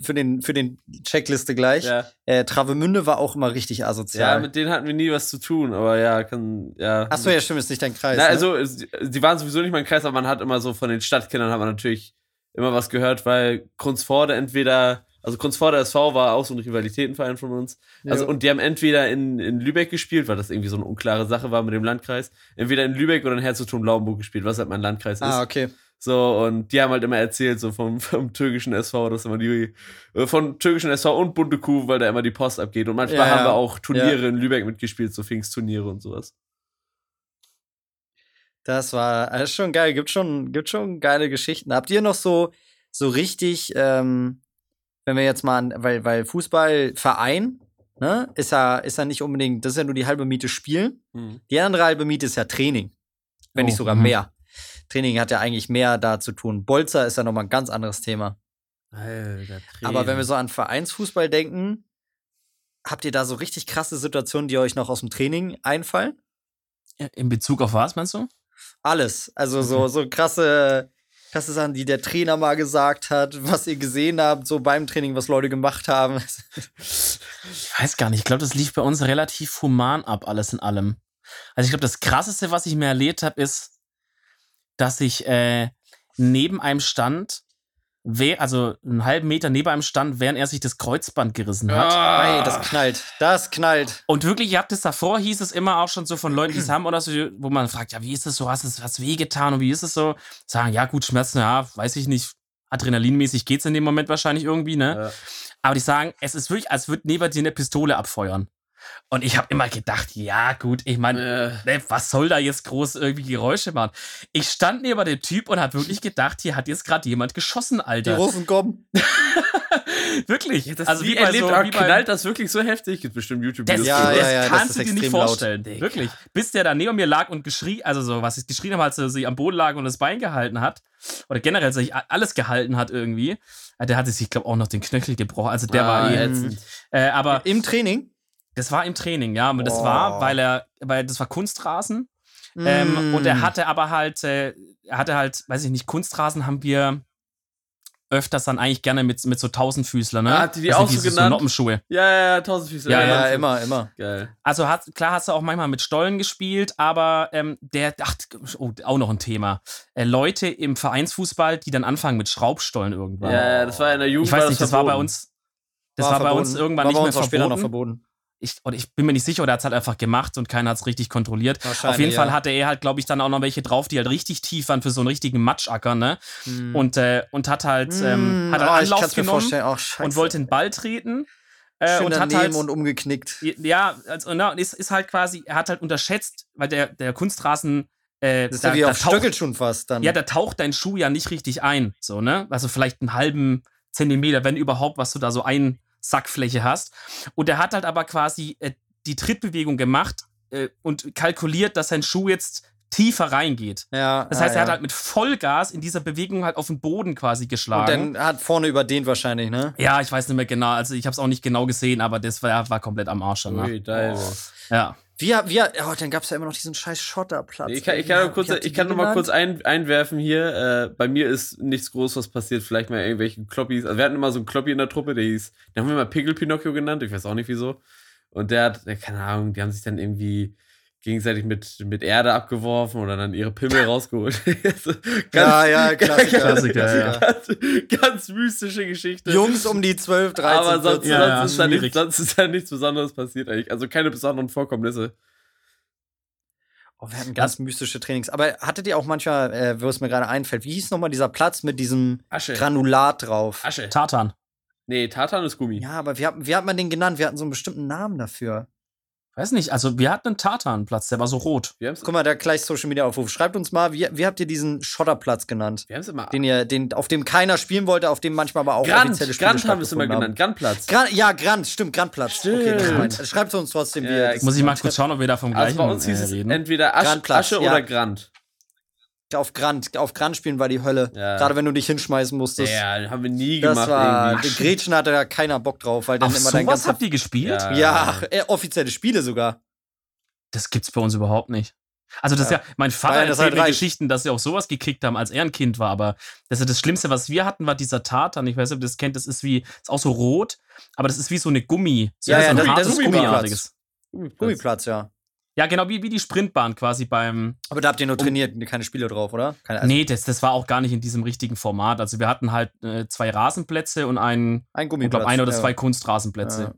für den, für den Checkliste gleich. Ja. Äh, Travemünde war auch immer richtig ja, asozial. mit denen hatten wir nie was zu tun, aber ja, kann, ja. Achso, ja, stimmt, ist nicht dein Kreis. Na, ne? also, die waren sowieso nicht mein Kreis, aber man hat immer so von den Stadtkindern hat man natürlich immer was gehört, weil Kunstforde entweder, also Kunstforde SV war auch so ein Rivalitätenverein von uns. Also, Ja. und die haben entweder in, in Lübeck gespielt, weil das irgendwie so eine unklare Sache war mit dem Landkreis. Entweder in Lübeck oder in Herzogtum Lauenburg gespielt, was halt mein Landkreis Ah, ist. okay. So, und die haben halt immer erzählt, so vom, vom türkischen SV, dass immer die, äh, von türkischen SV und Bunte Kuh, weil da immer die Post abgeht. Und manchmal Ja, haben wir ja. auch Turniere in Lübeck mitgespielt, so Pfingstturniere und sowas. Das war das ist schon geil. Gibt schon, gibt schon geile Geschichten. Habt ihr noch so, so richtig, ähm, wenn wir jetzt mal an, weil, weil Fußballverein, ne, ist ja, ist ja nicht unbedingt, das ist ja nur die halbe Miete Spielen. Die andere halbe Miete ist ja Training. Wenn nicht Oh, sogar mhm. mehr. Training hat ja eigentlich mehr da zu tun. Bolzer ist ja nochmal ein ganz anderes Thema. Alter, Aber wenn wir so an Vereinsfußball denken, habt ihr da so richtig krasse Situationen, die euch noch aus dem Training einfallen? In Bezug auf was, meinst du? Alles. Also so, so krasse, krasse Sachen, die der Trainer mal gesagt hat, was ihr gesehen habt, so beim Training, was Leute gemacht haben. Ich weiß gar nicht. Ich glaube, das lief bei uns relativ human ab, alles in allem. Also ich glaube, das Krasseste, was ich mir erlebt habe, ist, dass ich äh, neben einem stand, also einen halben Meter neben einem stand, während er sich das Kreuzband gerissen hat. Ey, das knallt. Das knallt. Und wirklich, ihr habt es davor, hieß es immer auch schon so von Leuten, die es haben oder so, wo man fragt, ja, wie ist es so? Hast du was wehgetan und wie ist es so? Sagen, ja, gut, Schmerzen, ja, weiß ich nicht. Adrenalinmäßig geht's in dem Moment wahrscheinlich irgendwie, ne? Ja. Aber die sagen, es ist wirklich, als würde neben dir eine Pistole abfeuern. Und ich habe immer gedacht, ja, gut, ich meine, Äh, ne, was soll da jetzt groß irgendwie Geräusche machen? Ich stand neben dem Typ und habe wirklich gedacht, hier hat jetzt gerade jemand geschossen, Die Alter. Russen kommen. wirklich. das also wie erlebt, so, wie knallt das wirklich so heftig? Gibt bestimmt das, YouTube-Videos. Ja, das ja, ja, das kannst du dir nicht laut. vorstellen. Digga. Wirklich. Bis der da neben mir lag und geschrien, also so, was ich geschrien habe, als er sich am Boden lag und das Bein gehalten hat. Oder generell sich alles gehalten hat irgendwie. Äh, Der hatte sich, ich glaube, auch noch den Knöchel gebrochen. Also der war Ah, eh. ätzend. Äh, aber Im Training. Das war im Training, ja. Aber das Oh. war, weil er, weil das war Kunstrasen. Ähm, Mm. und er hatte aber halt, äh, er hatte halt, weiß ich nicht, Kunstrasen haben wir öfters dann eigentlich gerne mit, mit so Tausendfüßler, ne? Ah, hat die die Also auch so genannt? Noppenschuhe. Ja, ja, ja, Tausendfüßler. Ja, Ja, ja, ja, immer, immer. Geil. Also hat, klar hast du auch manchmal mit Stollen gespielt, aber ähm, der, ach, oh, auch noch ein Thema. Äh, Leute im Vereinsfußball, die dann anfangen mit Schraubstollen irgendwann. Ja, ja, das war in der Jugend. ich weiß war nicht, das war bei verboten. uns, das war, bei uns verboten. irgendwann war nicht bei mehr uns auch später noch verboten. Ich, oder ich bin mir nicht sicher, oder er hat es halt einfach gemacht und keiner hat es richtig kontrolliert. Auf jeden Fall ja. hatte er halt, glaube ich, dann auch noch welche drauf, die halt richtig tief waren für so einen richtigen Matschacker, ne? Mm. Und, äh, und hat halt, ähm, hat oh, halt ich Anlauf genommen vorstellen. Oh, und wollte den Ball treten. Äh, und hat halt, und umgeknickt. ja, also, na, und ist, ist halt quasi, er hat halt unterschätzt, weil der, der Kunstrasen, äh, Das ist ja wie auf Stöckel schon fast dann. ja, da taucht dein Schuh ja nicht richtig ein, so, ne? Also vielleicht einen halben Zentimeter, wenn überhaupt, was du da so ein Sackfläche hast. Und er hat halt aber quasi äh, die Trittbewegung gemacht äh, und kalkuliert, dass sein Schuh jetzt tiefer reingeht. ja, Das ja, heißt, er ja. hat halt mit Vollgas in dieser Bewegung halt auf den Boden quasi Und geschlagen. dann hat vorne überdehnt wahrscheinlich, ne? ja, ich weiß nicht mehr genau. Also ich habe es auch nicht genau gesehen, aber das war, war komplett am Arsch danach. Ui, geil. Oh. Ja. Wie, wie, oh, dann gab es ja immer noch diesen scheiß Schotterplatz. Ich kann, ich kann, noch kurz, ich kann noch mal kurz ein, einwerfen hier. Äh, bei mir ist nichts Großes passiert. Vielleicht mal irgendwelche Kloppis. Also wir hatten immer so einen Kloppi in der Truppe, der hieß, den haben wir mal Pickel Pinocchio genannt. Ich weiß auch nicht wieso. Und der hat, keine Ahnung, die haben sich dann irgendwie gegenseitig mit, mit Erde abgeworfen oder dann ihre Pimmel rausgeholt. Ganz, ja, ja, Klassiker. Klassiker, ja. ganz, ganz mystische Geschichte. Jungs um die 12, 13, aber sonst, 14. Ja, ja, sonst, ist da nicht, sonst ist da nichts Besonderes passiert eigentlich. Also keine besonderen Vorkommnisse. Oh, wir hatten ganz mystische Trainings. Aber hattet ihr auch manchmal, äh, wo es mir gerade einfällt, wie hieß nochmal dieser Platz mit diesem Asche. Granulat drauf? Asche. Tartan. Nee, Tartan ist Gummi. Ja, aber wie hat, wie hat man den genannt? Wir hatten so einen bestimmten Namen dafür. Weiß nicht, also wir hatten einen Tartanplatz, der war so rot. Wir haben es Guck mal, da gleich Social Media Aufruf. Schreibt uns mal, wie, wie habt ihr diesen Schotterplatz genannt? wir haben's immer. Den ihr, den, auf dem keiner spielen wollte, auf dem manchmal aber auch Grant, offizielle Spiele Grant haben wir es immer genannt. Grantplatz. Gran ja, Grant, stimmt, Grantplatz. Okay, das Stimmt. meint- Schreibt uns trotzdem, wie Ja, ihr Muss ich mal kurz schauen, ob wir da vom Also gleichen bei uns hieß äh, es reden. entweder Asch, Asche ja. oder Grant. Auf Grant, auf Grant spielen war die Hölle. Ja. Gerade wenn du dich hinschmeißen musstest. ja, haben wir nie das gemacht war, irgendwie. Gretchen hatte da keiner Bock drauf, weil dann Auf immer dein sowas ganzer. habt ihr gespielt? Ja. Ja, äh, offizielle Spiele sogar. Das gibt's bei uns überhaupt nicht. Also das Ja. ist ja, mein Vater erzählt halt mir. Geschichten, dass sie auch sowas gekickt haben, als er ein Kind war, aber das ist das Schlimmste, was wir hatten, war dieser Tartan. Ich weiß nicht, ob ihr das kennt, das ist wie, ist auch so rot, aber das ist wie so eine Gummi. So, Ja, so ja, ein das- das hartes ist Gummiplatz. Gummiartiges. Gummiplatz, ja. Ja, genau, wie, wie die Sprintbahn quasi beim. Aber da habt ihr nur trainiert, keine Spiele drauf, oder? Keine, also nee, das, das war auch gar nicht in diesem richtigen Format. Also wir hatten halt äh, zwei Rasenplätze und einen, ein ich Gummiplatz. glaube, ein oder ja. zwei Kunstrasenplätze. Ja.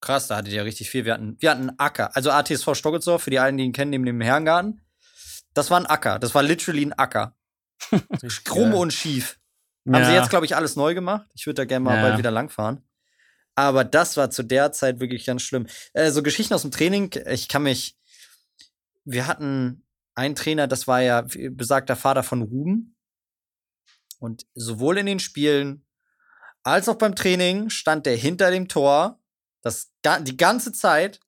Krass, da hattet ihr richtig viel. Wir hatten, wir hatten einen Acker. Also ATSV Stockelsdorf, für die einen, die ihn kennen, neben dem Herrengarten. Das war ein Acker. Das war literally ein Acker. Krumm und schief. Haben sie jetzt, glaube ich, alles neu gemacht. Ich würde da gerne mal Ja. bald wieder langfahren. Aber das war zu der Zeit wirklich ganz schlimm. Äh, so Geschichten aus dem Training, ich kann mich. Wir hatten einen Trainer, das war ja besagter Vater von Ruben. Und sowohl in den Spielen als auch beim Training stand der hinter dem Tor das, die ganze Zeit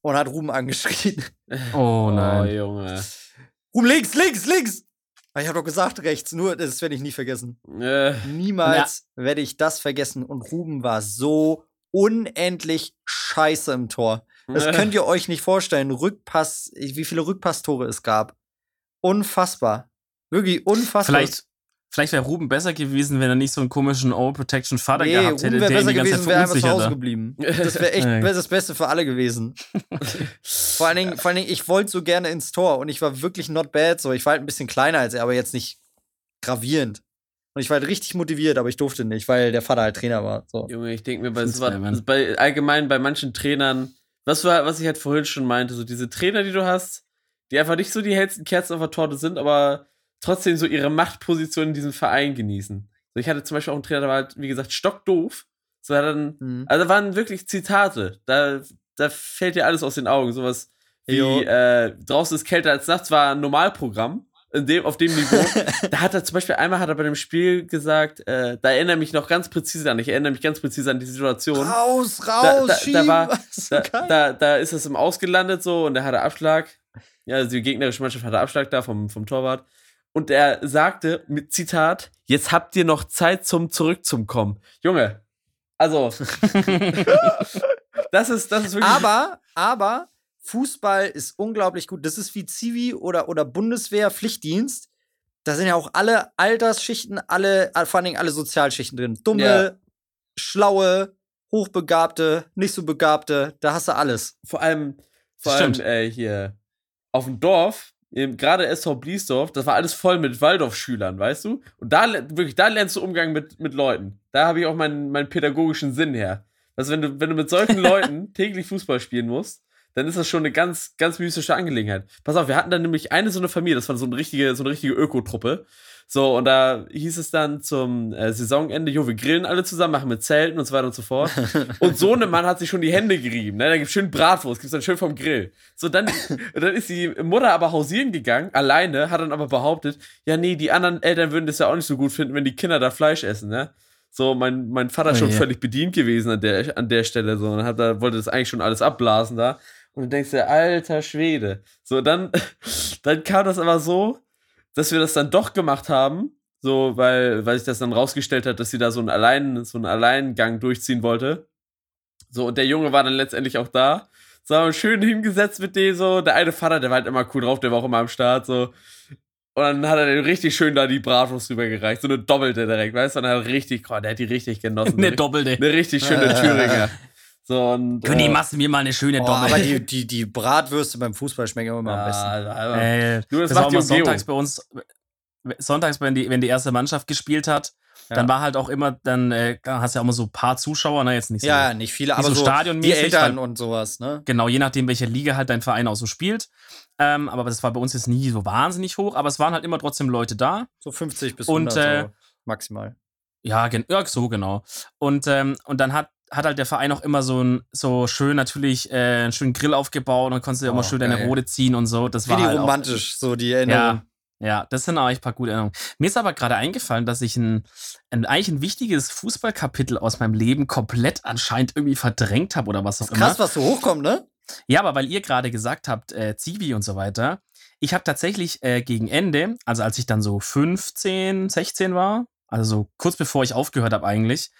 und hat Ruben angeschrien. Oh Oh, nein. Junge. Ruben links, links, links! Ich habe doch gesagt rechts, nur das werde ich nie vergessen. Äh, Niemals werde ich das vergessen. Und Ruben war so unendlich scheiße im Tor. Das äh, könnt ihr euch nicht vorstellen. Rückpass, wie viele Rückpasstore es gab. Unfassbar. Wirklich unfassbar. Vielleicht, vielleicht wäre Ruben besser gewesen, wenn er nicht so einen komischen All-Protection-Vater nee, gehabt Ruben hätte, wäre der ihn besser die ganze gewesen, Zeit wäre einfach zu Hause geblieben. Das wäre echt das Beste für alle gewesen. Vor allen Dingen, vor allen Dingen ich wollte so gerne ins Tor und ich war wirklich not bad. So, ich war halt ein bisschen kleiner als er, aber jetzt nicht gravierend. Und ich war halt richtig motiviert, aber ich durfte nicht, weil der Vater halt Trainer war. So. Junge, ich denke mir bei, so, bei allgemein bei manchen Trainern, was, war, was ich halt vorhin schon meinte, so diese Trainer, die du hast, die einfach nicht so die hellsten Kerzen auf der Torte sind, aber trotzdem so ihre Machtposition in diesem Verein genießen. So, ich hatte zum Beispiel auch einen Trainer, der war halt, wie gesagt, stockdoof. So dann, Mhm. also da waren wirklich Zitate. Da, da fällt dir alles aus den Augen. Sowas wie äh, draußen ist kälter als nachts war ein Normalprogramm. In dem, auf dem Niveau. da hat er zum Beispiel einmal hat er bei dem Spiel gesagt, äh, da erinnere ich mich noch ganz präzise an. Ich erinnere mich ganz präzise an die Situation. Raus, raus, Da- da- da war- Da, da, da ist es im Ausgelandet so und der hatte Abschlag. Ja, also die gegnerische Mannschaft hatte Abschlag da vom, vom Torwart. Und er sagte mit Zitat: Jetzt habt ihr noch Zeit zum Zurück zum Kommen. Junge, also. das ist, das ist wirklich. aber, aber Fußball ist unglaublich gut. Das ist wie Zivi oder, oder Bundeswehr, Pflichtdienst. Da sind ja auch alle Altersschichten, alle, äh, vor allen Dingen alle Sozialschichten drin. Dumme, Ja. schlaue, hochbegabte, nicht so begabte, da hast du alles. vor allem, vor Das allem stimmt. äh, hier auf dem Dorf, gerade SV Bliesdorf, das war alles voll mit Waldorfschülern, weißt du? Und da wirklich, da lernst du Umgang mit, mit Leuten. Da habe ich auch meinen, meinen pädagogischen Sinn her. Also wenn du, wenn du mit solchen Leuten täglich Fußball spielen musst, dann ist das schon eine ganz, ganz mystische Angelegenheit. Pass auf, wir hatten dann nämlich eine so eine Familie, das war so eine richtige, so eine richtige Ökotruppe. So, und da hieß es dann zum äh, Saisonende, jo, wir grillen alle zusammen, machen mit Zelten und so weiter und so fort. Und so ein Mann hat sich schon die Hände gerieben. Ne? Da gibt's schön Bratwurst, gibt's dann schön vom Grill. So, dann, dann ist die Mutter aber hausieren gegangen, alleine, hat dann aber behauptet, ja, nee, die anderen Eltern würden das ja auch nicht so gut finden, wenn die Kinder da Fleisch essen, ne? So, mein, mein Vater ist Oh schon je. völlig bedient gewesen an der, an der Stelle, so, und hat da, wollte das eigentlich schon alles abblasen da. Und du denkst dir, alter Schwede. So, dann, dann kam das aber so, dass wir das dann doch gemacht haben, so, weil, weil sich das dann rausgestellt hat, dass sie da so einen, Allein, so einen Alleingang durchziehen wollte. So, und der Junge war dann letztendlich auch da. So, haben wir schön hingesetzt mit dem so. Der eine Vater, der war halt immer cool drauf, der war auch immer am Start, so. Und dann hat er den richtig schön da die Bratwurst rübergereicht. So eine doppelte direkt, weißt du? Und er hat richtig, oh, der hat die richtig genossen. Eine Eine doppelte. eine richtig schöne Thüringer. So, und, Günni, äh, machst du mir mal eine schöne Oh, Dommel. aber die, die, die Bratwürste beim Fußball schmecken immer am besten. ja, Alter. Äh, Nur das das, war die immer sonntags bei uns. Sonntags, wenn die, wenn die erste Mannschaft gespielt hat, Ja. dann war halt auch immer, dann äh, hast du ja auch immer so ein paar Zuschauer, ne, jetzt nicht so. Ja, nicht viele, Nicht aber so so, die stadionmäßig, Eltern weil- und sowas, ne? Genau, je nachdem, welche Liga halt dein Verein auch so spielt. Ähm, aber das war bei uns jetzt nie so wahnsinnig hoch, aber es waren halt immer trotzdem Leute da. So 50 bis Und, 100 äh, so maximal. Ja, gen ja so genau. Und, ähm, und dann hat, hat halt der Verein auch immer so ein so schön natürlich äh, einen schönen Grill aufgebaut und dann konntest du dir Oh, immer schön deine. Rode ziehen und so. Das war halt auch, romantisch, so die Erinnerung. Ja, das sind auch echt ein paar gute Erinnerungen. Mir ist aber gerade eingefallen, dass ich ein, ein eigentlich ein wichtiges Fußballkapitel aus meinem Leben komplett anscheinend irgendwie verdrängt habe oder was auch Ist krass, immer. was so hochkommt, ne? Ja, aber weil ihr gerade gesagt habt, äh, Zivi und so weiter, ich habe tatsächlich äh, gegen Ende, also als ich dann so 15, 16 war, also so kurz bevor ich aufgehört habe eigentlich,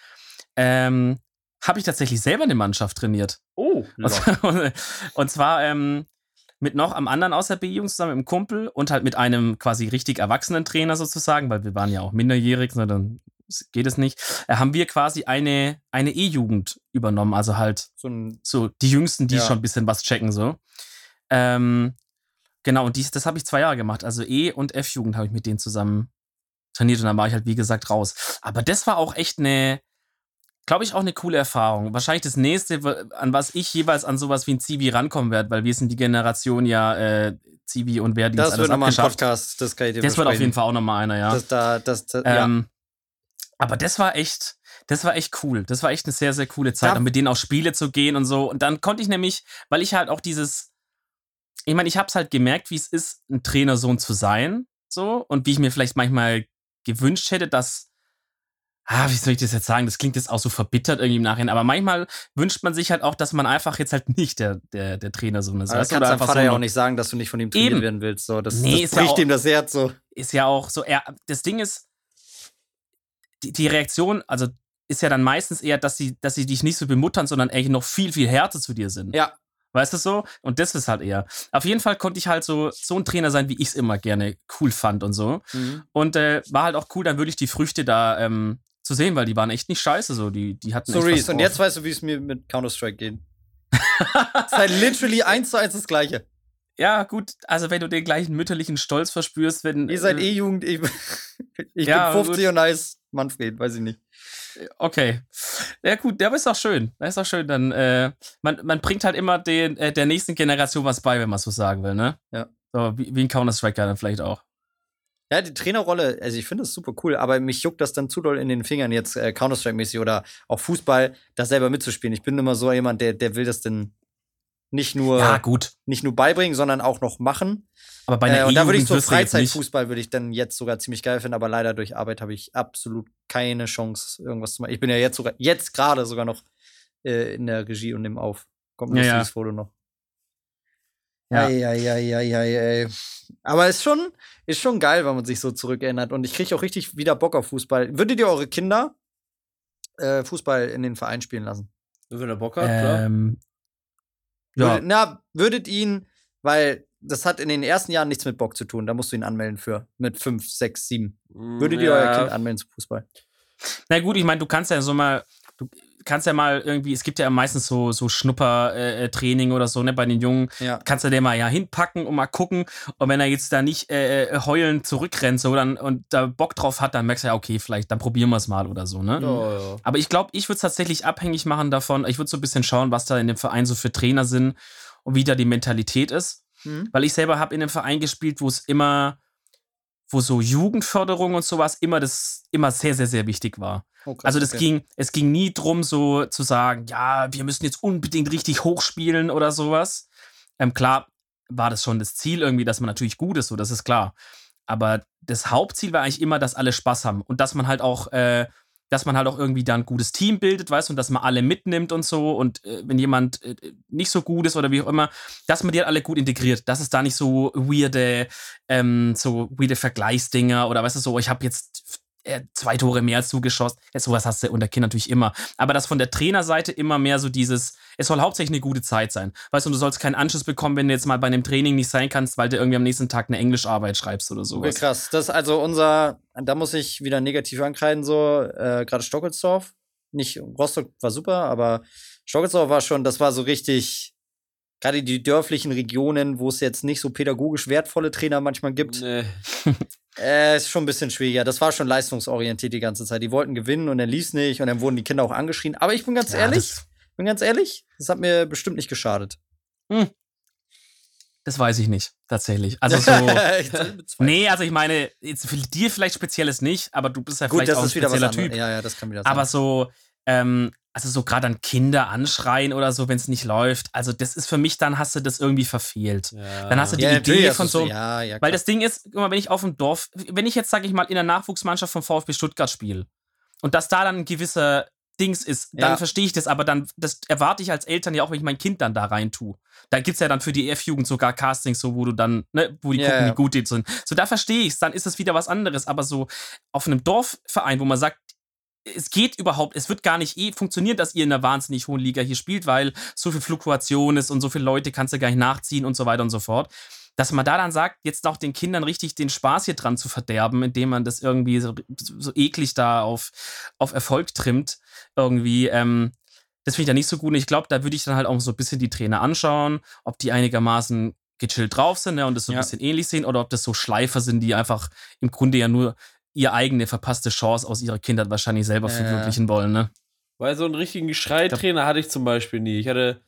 ähm, habe ich tatsächlich selber eine Mannschaft trainiert. Oh, Und, und zwar ähm, mit noch am anderen aus der B-Jugend zusammen mit einem Kumpel und halt mit einem quasi richtig erwachsenen Trainer sozusagen, weil wir waren ja auch minderjährig, ne, dann geht es nicht, äh, haben wir quasi eine, eine E-Jugend übernommen, also halt So ein so die Jüngsten, die Ja. schon ein bisschen was checken, so. Ähm, genau, und dies, das habe ich zwei Jahre gemacht. Also E- und F-Jugend habe ich mit denen zusammen trainiert und dann war ich halt, wie gesagt, raus. Aber das war auch echt eine, glaube ich, auch eine coole Erfahrung. Wahrscheinlich das nächste, an was ich jeweils an sowas wie ein Zivi rankommen werde, weil wir sind die Generation ja äh, Zivi und Verdi das alles wird nochmal ein. Podcast, das kann ich dir Das wird auf jeden. Fall auch nochmal einer, ja. Das, da, das, das, ja. Ähm, Aber das war echt, das war echt cool. Das war echt eine sehr, sehr coole Zeit, und mit denen auf Spiele zu gehen und so. Und dann konnte ich nämlich, weil ich halt auch dieses, ich meine, ich habe es halt gemerkt, wie es ist, ein Trainersohn zu sein, so und wie ich mir vielleicht manchmal gewünscht hätte, dass, ah, wie soll ich das jetzt sagen? Das klingt jetzt auch so verbittert irgendwie im Nachhinein, aber manchmal wünscht man sich halt auch, dass man einfach jetzt halt nicht der, der, der Trainersohn ist. Aber das kannst deinem Vater so ja auch nicht sagen, dass du nicht von ihm trainiert Eben. werden willst. So, das, Nee, das ist ja bricht auch- ihm das Herz so. ist ja auch so, er, das Ding ist, die, die Reaktion, also ist ja dann meistens eher, dass sie, dass sie dich nicht so bemuttern, sondern eigentlich noch viel, viel härter zu dir sind. Ja, Weißt du so? Und das ist halt eher. Auf jeden Fall konnte ich halt so, so ein Trainer sein, wie ich es immer gerne cool fand und so. Mhm. Und äh, war halt auch cool, dann wirklich die Früchte da ähm, zu sehen, weil die waren echt nicht scheiße. So. Die, die hatten So, echt was und jetzt weißt du, wie es mir mit Counter-Strike geht. Es ist halt literally eins zu eins das Gleiche. Ja, gut, also wenn du den gleichen mütterlichen Stolz verspürst, wenn. Ihr seid äh, E-Jugend, ich, ich Ja, bin 50 gut. und heiß Manfred, weiß ich nicht. Okay. Ja, gut, der ist doch schön. Der ist doch schön. Dann, äh, man, man bringt halt immer den, äh, der nächsten Generation was bei, wenn man so sagen will, ne? Ja. So, wie, wie ein Counter-Striker dann vielleicht auch. Ja, die Trainerrolle, also ich finde das super cool, aber mich juckt das dann zu doll in den Fingern, jetzt äh, Counter-Strike-mäßig oder auch Fußball, da selber mitzuspielen. Ich bin immer so jemand, der, der will das dann nicht nur, Ja, gut. nicht nur beibringen, sondern auch noch machen. Aber bei einer Äh, und da würde ich so Freizeitfußball würde ich dann jetzt sogar ziemlich geil finden, aber leider durch Arbeit habe ich absolut keine Chance, irgendwas zu machen. Ich bin ja jetzt sogar, jetzt gerade sogar noch äh, in der Regie und im Auf. Kommt ein Ja, ja. lustiges Foto noch. Ja. Ei, ei, ei, ei, ei, ei. Aber ist schon, ist schon geil, wenn man sich so zurückerinnert. Und ich kriege auch richtig wieder Bock auf Fußball. Würdet ihr eure Kinder äh, Fußball in den Verein spielen lassen? Wenn er Bock hat, klar. Ähm, ja, Würdet, na, würdet ihn, weil das hat in den ersten Jahren nichts mit Bock zu tun. Da musst du ihn anmelden für. Mit fünf, sechs, sieben. Würdet ihr euer Kind anmelden zum Fußball? na gut, ich meine, du kannst ja so mal, du kannst ja mal irgendwie, es gibt ja meistens so, so Schnupper-Training oder so, ne, bei den Jungen. Ja. kannst du den mal ja hinpacken und mal gucken. Und wenn er jetzt da nicht äh, äh, heulend zurückrennt so, dann, und da Bock drauf hat, dann merkst du ja, okay, vielleicht, dann probieren wir es mal oder so, ne? Ja, ja. Aber ich glaube, ich würde es tatsächlich abhängig machen davon. Ich würde so ein bisschen schauen, was da in dem Verein so für Trainer sind und wie da die Mentalität ist. Hm? Weil ich selber habe in einem Verein gespielt, wo es immer, wo so Jugendförderung und sowas immer das immer sehr, sehr, sehr wichtig war. Krass, Also das okay. ging, es ging nie drum, so zu sagen, ja, wir müssen jetzt unbedingt richtig hochspielen oder sowas. Ähm, klar war das schon das Ziel irgendwie, dass man natürlich gut ist, so das ist klar. Aber das Hauptziel war eigentlich immer, dass alle Spaß haben und dass man halt auch, äh, dass man halt auch irgendwie da ein gutes Team bildet, weißt du, und dass man alle mitnimmt und so. Und äh, wenn jemand äh, nicht so gut ist oder wie auch immer, dass man die halt alle gut integriert. Dass es da nicht so weirde, ähm, so weirde Vergleichsdinger oder weißt du so, ich habe jetzt zwei Tore mehr als du geschossen. Ja, sowas hast du unter Kind natürlich immer. Aber dass von der Trainerseite immer mehr so dieses, es soll hauptsächlich eine gute Zeit sein. Weißt du, und du sollst keinen Anschluss bekommen, wenn du jetzt mal bei einem Training nicht sein kannst, weil du irgendwie am nächsten Tag eine Englischarbeit schreibst oder sowas. krass. Das ist also unser, da muss ich wieder negativ ankreiden, so, äh, gerade Stockelsdorf. Nicht, Rostock war super, aber Stockelsdorf war schon, das war so richtig, gerade die dörflichen Regionen, wo es jetzt nicht so pädagogisch wertvolle Trainer manchmal gibt, Nee. äh, ist schon ein bisschen schwieriger. Das war schon leistungsorientiert die ganze Zeit. Die wollten gewinnen und er ließ nicht und dann wurden die Kinder auch angeschrien. Aber ich bin ganz Ja, ehrlich, das- bin ganz ehrlich, das hat mir bestimmt nicht geschadet. Das weiß ich nicht, tatsächlich. Also so. Nee, also ich meine, jetzt für dir vielleicht spezielles nicht, aber du bist ja Gut, vielleicht das auch ein ist wieder was spezieller. Typ. Ja, ja, das kann wieder sein. Aber so, ähm, also so gerade an Kinder anschreien oder so, wenn es nicht läuft, also das ist für mich, dann hast du das irgendwie verfehlt. Ja. Dann hast du die ja, Idee von ist so, Ja, Weil das Ding ist, guck mal, wenn ich auf dem Dorf, wenn ich jetzt, sag ich mal, in der Nachwuchsmannschaft vom VfB Stuttgart spiele und dass da dann ein gewisser Dings ist, dann verstehe ich das, aber dann, das erwarte ich als Eltern ja auch, wenn ich mein Kind dann da rein tue. Da gibt es ja dann für die F-Jugend sogar Castings, so wo du dann, ne, wo die gucken, wie gut die sind. So, da verstehe ich es, dann ist es wieder was anderes. Aber so auf einem Dorfverein, wo man sagt, es geht überhaupt, es wird gar nicht eh funktionieren, dass ihr in einer wahnsinnig hohen Liga hier spielt, weil so viel Fluktuation ist und so viele Leute kannst du gar nicht nachziehen und so weiter und so fort. Dass man da dann sagt, jetzt auch den Kindern richtig den Spaß hier dran zu verderben, indem man das irgendwie so, so eklig da auf, auf Erfolg trimmt, irgendwie, ähm, das finde ich da nicht so gut. Und ich glaube, da würde ich dann halt auch so ein bisschen die Trainer anschauen, ob die einigermaßen gechillt drauf sind ne, und das so ein Ja. bisschen ähnlich sehen oder ob das so Schleifer sind, die einfach im Grunde ja nur ihre eigene verpasste Chance aus ihrer Kindheit wahrscheinlich selber verwirklichen wollen, ne? Weil so einen richtigen Schreitrainer hatte ich zum Beispiel nie. Ich hatte,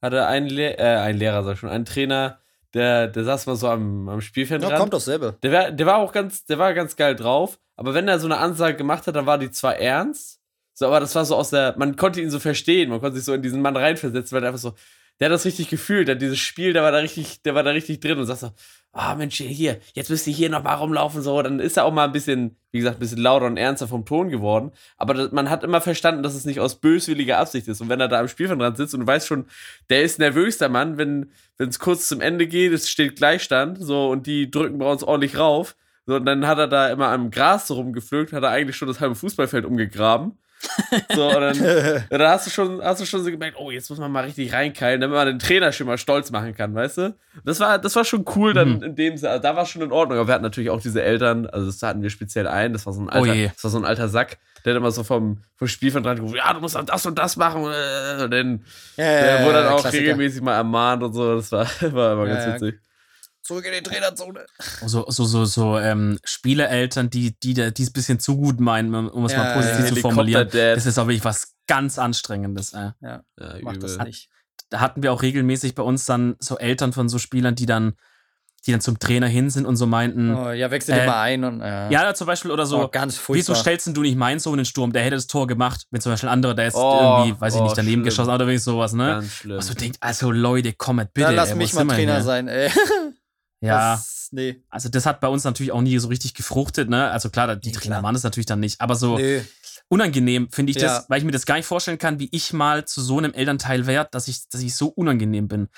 hatte einen, Le äh, einen Lehrer, sag ich schon, einen Trainer, der, der saß mal so am, am Spielfeld ja, kommt doch selber. Der war, der war auch ganz, der war ganz geil drauf. Aber wenn er so eine Ansage gemacht hat, dann war die zwar ernst, so, aber das war so aus der, man konnte ihn so verstehen, man konnte sich so in diesen Mann reinversetzen, weil der einfach so, der hat das richtig gefühlt, hat dieses Spiel, der war da richtig, der war da richtig drin und sagt so, ah Mensch, hier, jetzt müsst ihr hier nochmal rumlaufen, so, dann ist er auch mal ein bisschen, wie gesagt, ein bisschen lauter und ernster vom Ton geworden. Aber man hat immer verstanden, dass es nicht aus böswilliger Absicht ist. Und wenn er da am Spielfeld dran sitzt und du weißt schon, der ist nervös, der Mann, wenn es kurz zum Ende geht, es steht Gleichstand, so, und die drücken bei uns ordentlich rauf. So, und dann hat er da immer am Gras so rumgepflückt, hat er eigentlich schon das halbe Fußballfeld umgegraben. So, und dann, ja, dann hast du schon, hast du schon so gemerkt, oh, jetzt muss man mal richtig reinkeilen, damit man den Trainer schon mal stolz machen kann, weißt du? Das war, das war schon cool dann Mhm. in dem Sinne. Also, da war es schon in Ordnung. Aber wir hatten natürlich auch diese Eltern, also das hatten wir speziell ein, das war so ein alter, Oh das war so ein alter Sack, der hat immer so vom, vom Spielfeld dran gerufen, ja, du musst auch das und das machen. äh, Und dann, Ja, der wurde dann auch Klassiker. regelmäßig mal ermahnt und so. Das war, war immer Ja, ganz ja. Zurück in die Trainerzone. So, so, so, so ähm, Spielereltern, die, die, die es ein bisschen zu gut meinen, um es Ja, mal positiv ja, zu formulieren. Das ist auch wirklich was ganz Anstrengendes. Äh. Ja, Mach das nicht. Da hatten wir auch regelmäßig bei uns dann so Eltern von so Spielern, die dann, die dann zum Trainer hin sind und so meinten, Oh, ja, wechsel Äh, dir mal ein und ja. ja, zum Beispiel oder so, oh, ganz wieso furchtbar. stellst denn du nicht meinen Sohn in den Sturm? Der hätte das Tor gemacht, wenn zum Beispiel ein anderer, der ist Oh, irgendwie, weiß ich oh, nicht, daneben schlimm. geschossen hat oder irgendwie sowas, ne? Ganz schlimm. Was du denkst, also Leute, kommet bitte. Dann lass ey, mich mal Trainer hier? sein, ey. Ja. Das, nee. Also das hat bei uns natürlich auch nie so richtig gefruchtet, ne? Also klar, die Nee, Trainer waren es natürlich dann nicht, aber so Nee. unangenehm finde ich Ja. das, weil ich mir das gar nicht vorstellen kann, wie ich mal zu so einem Elternteil werde, dass ich, dass ich so unangenehm bin.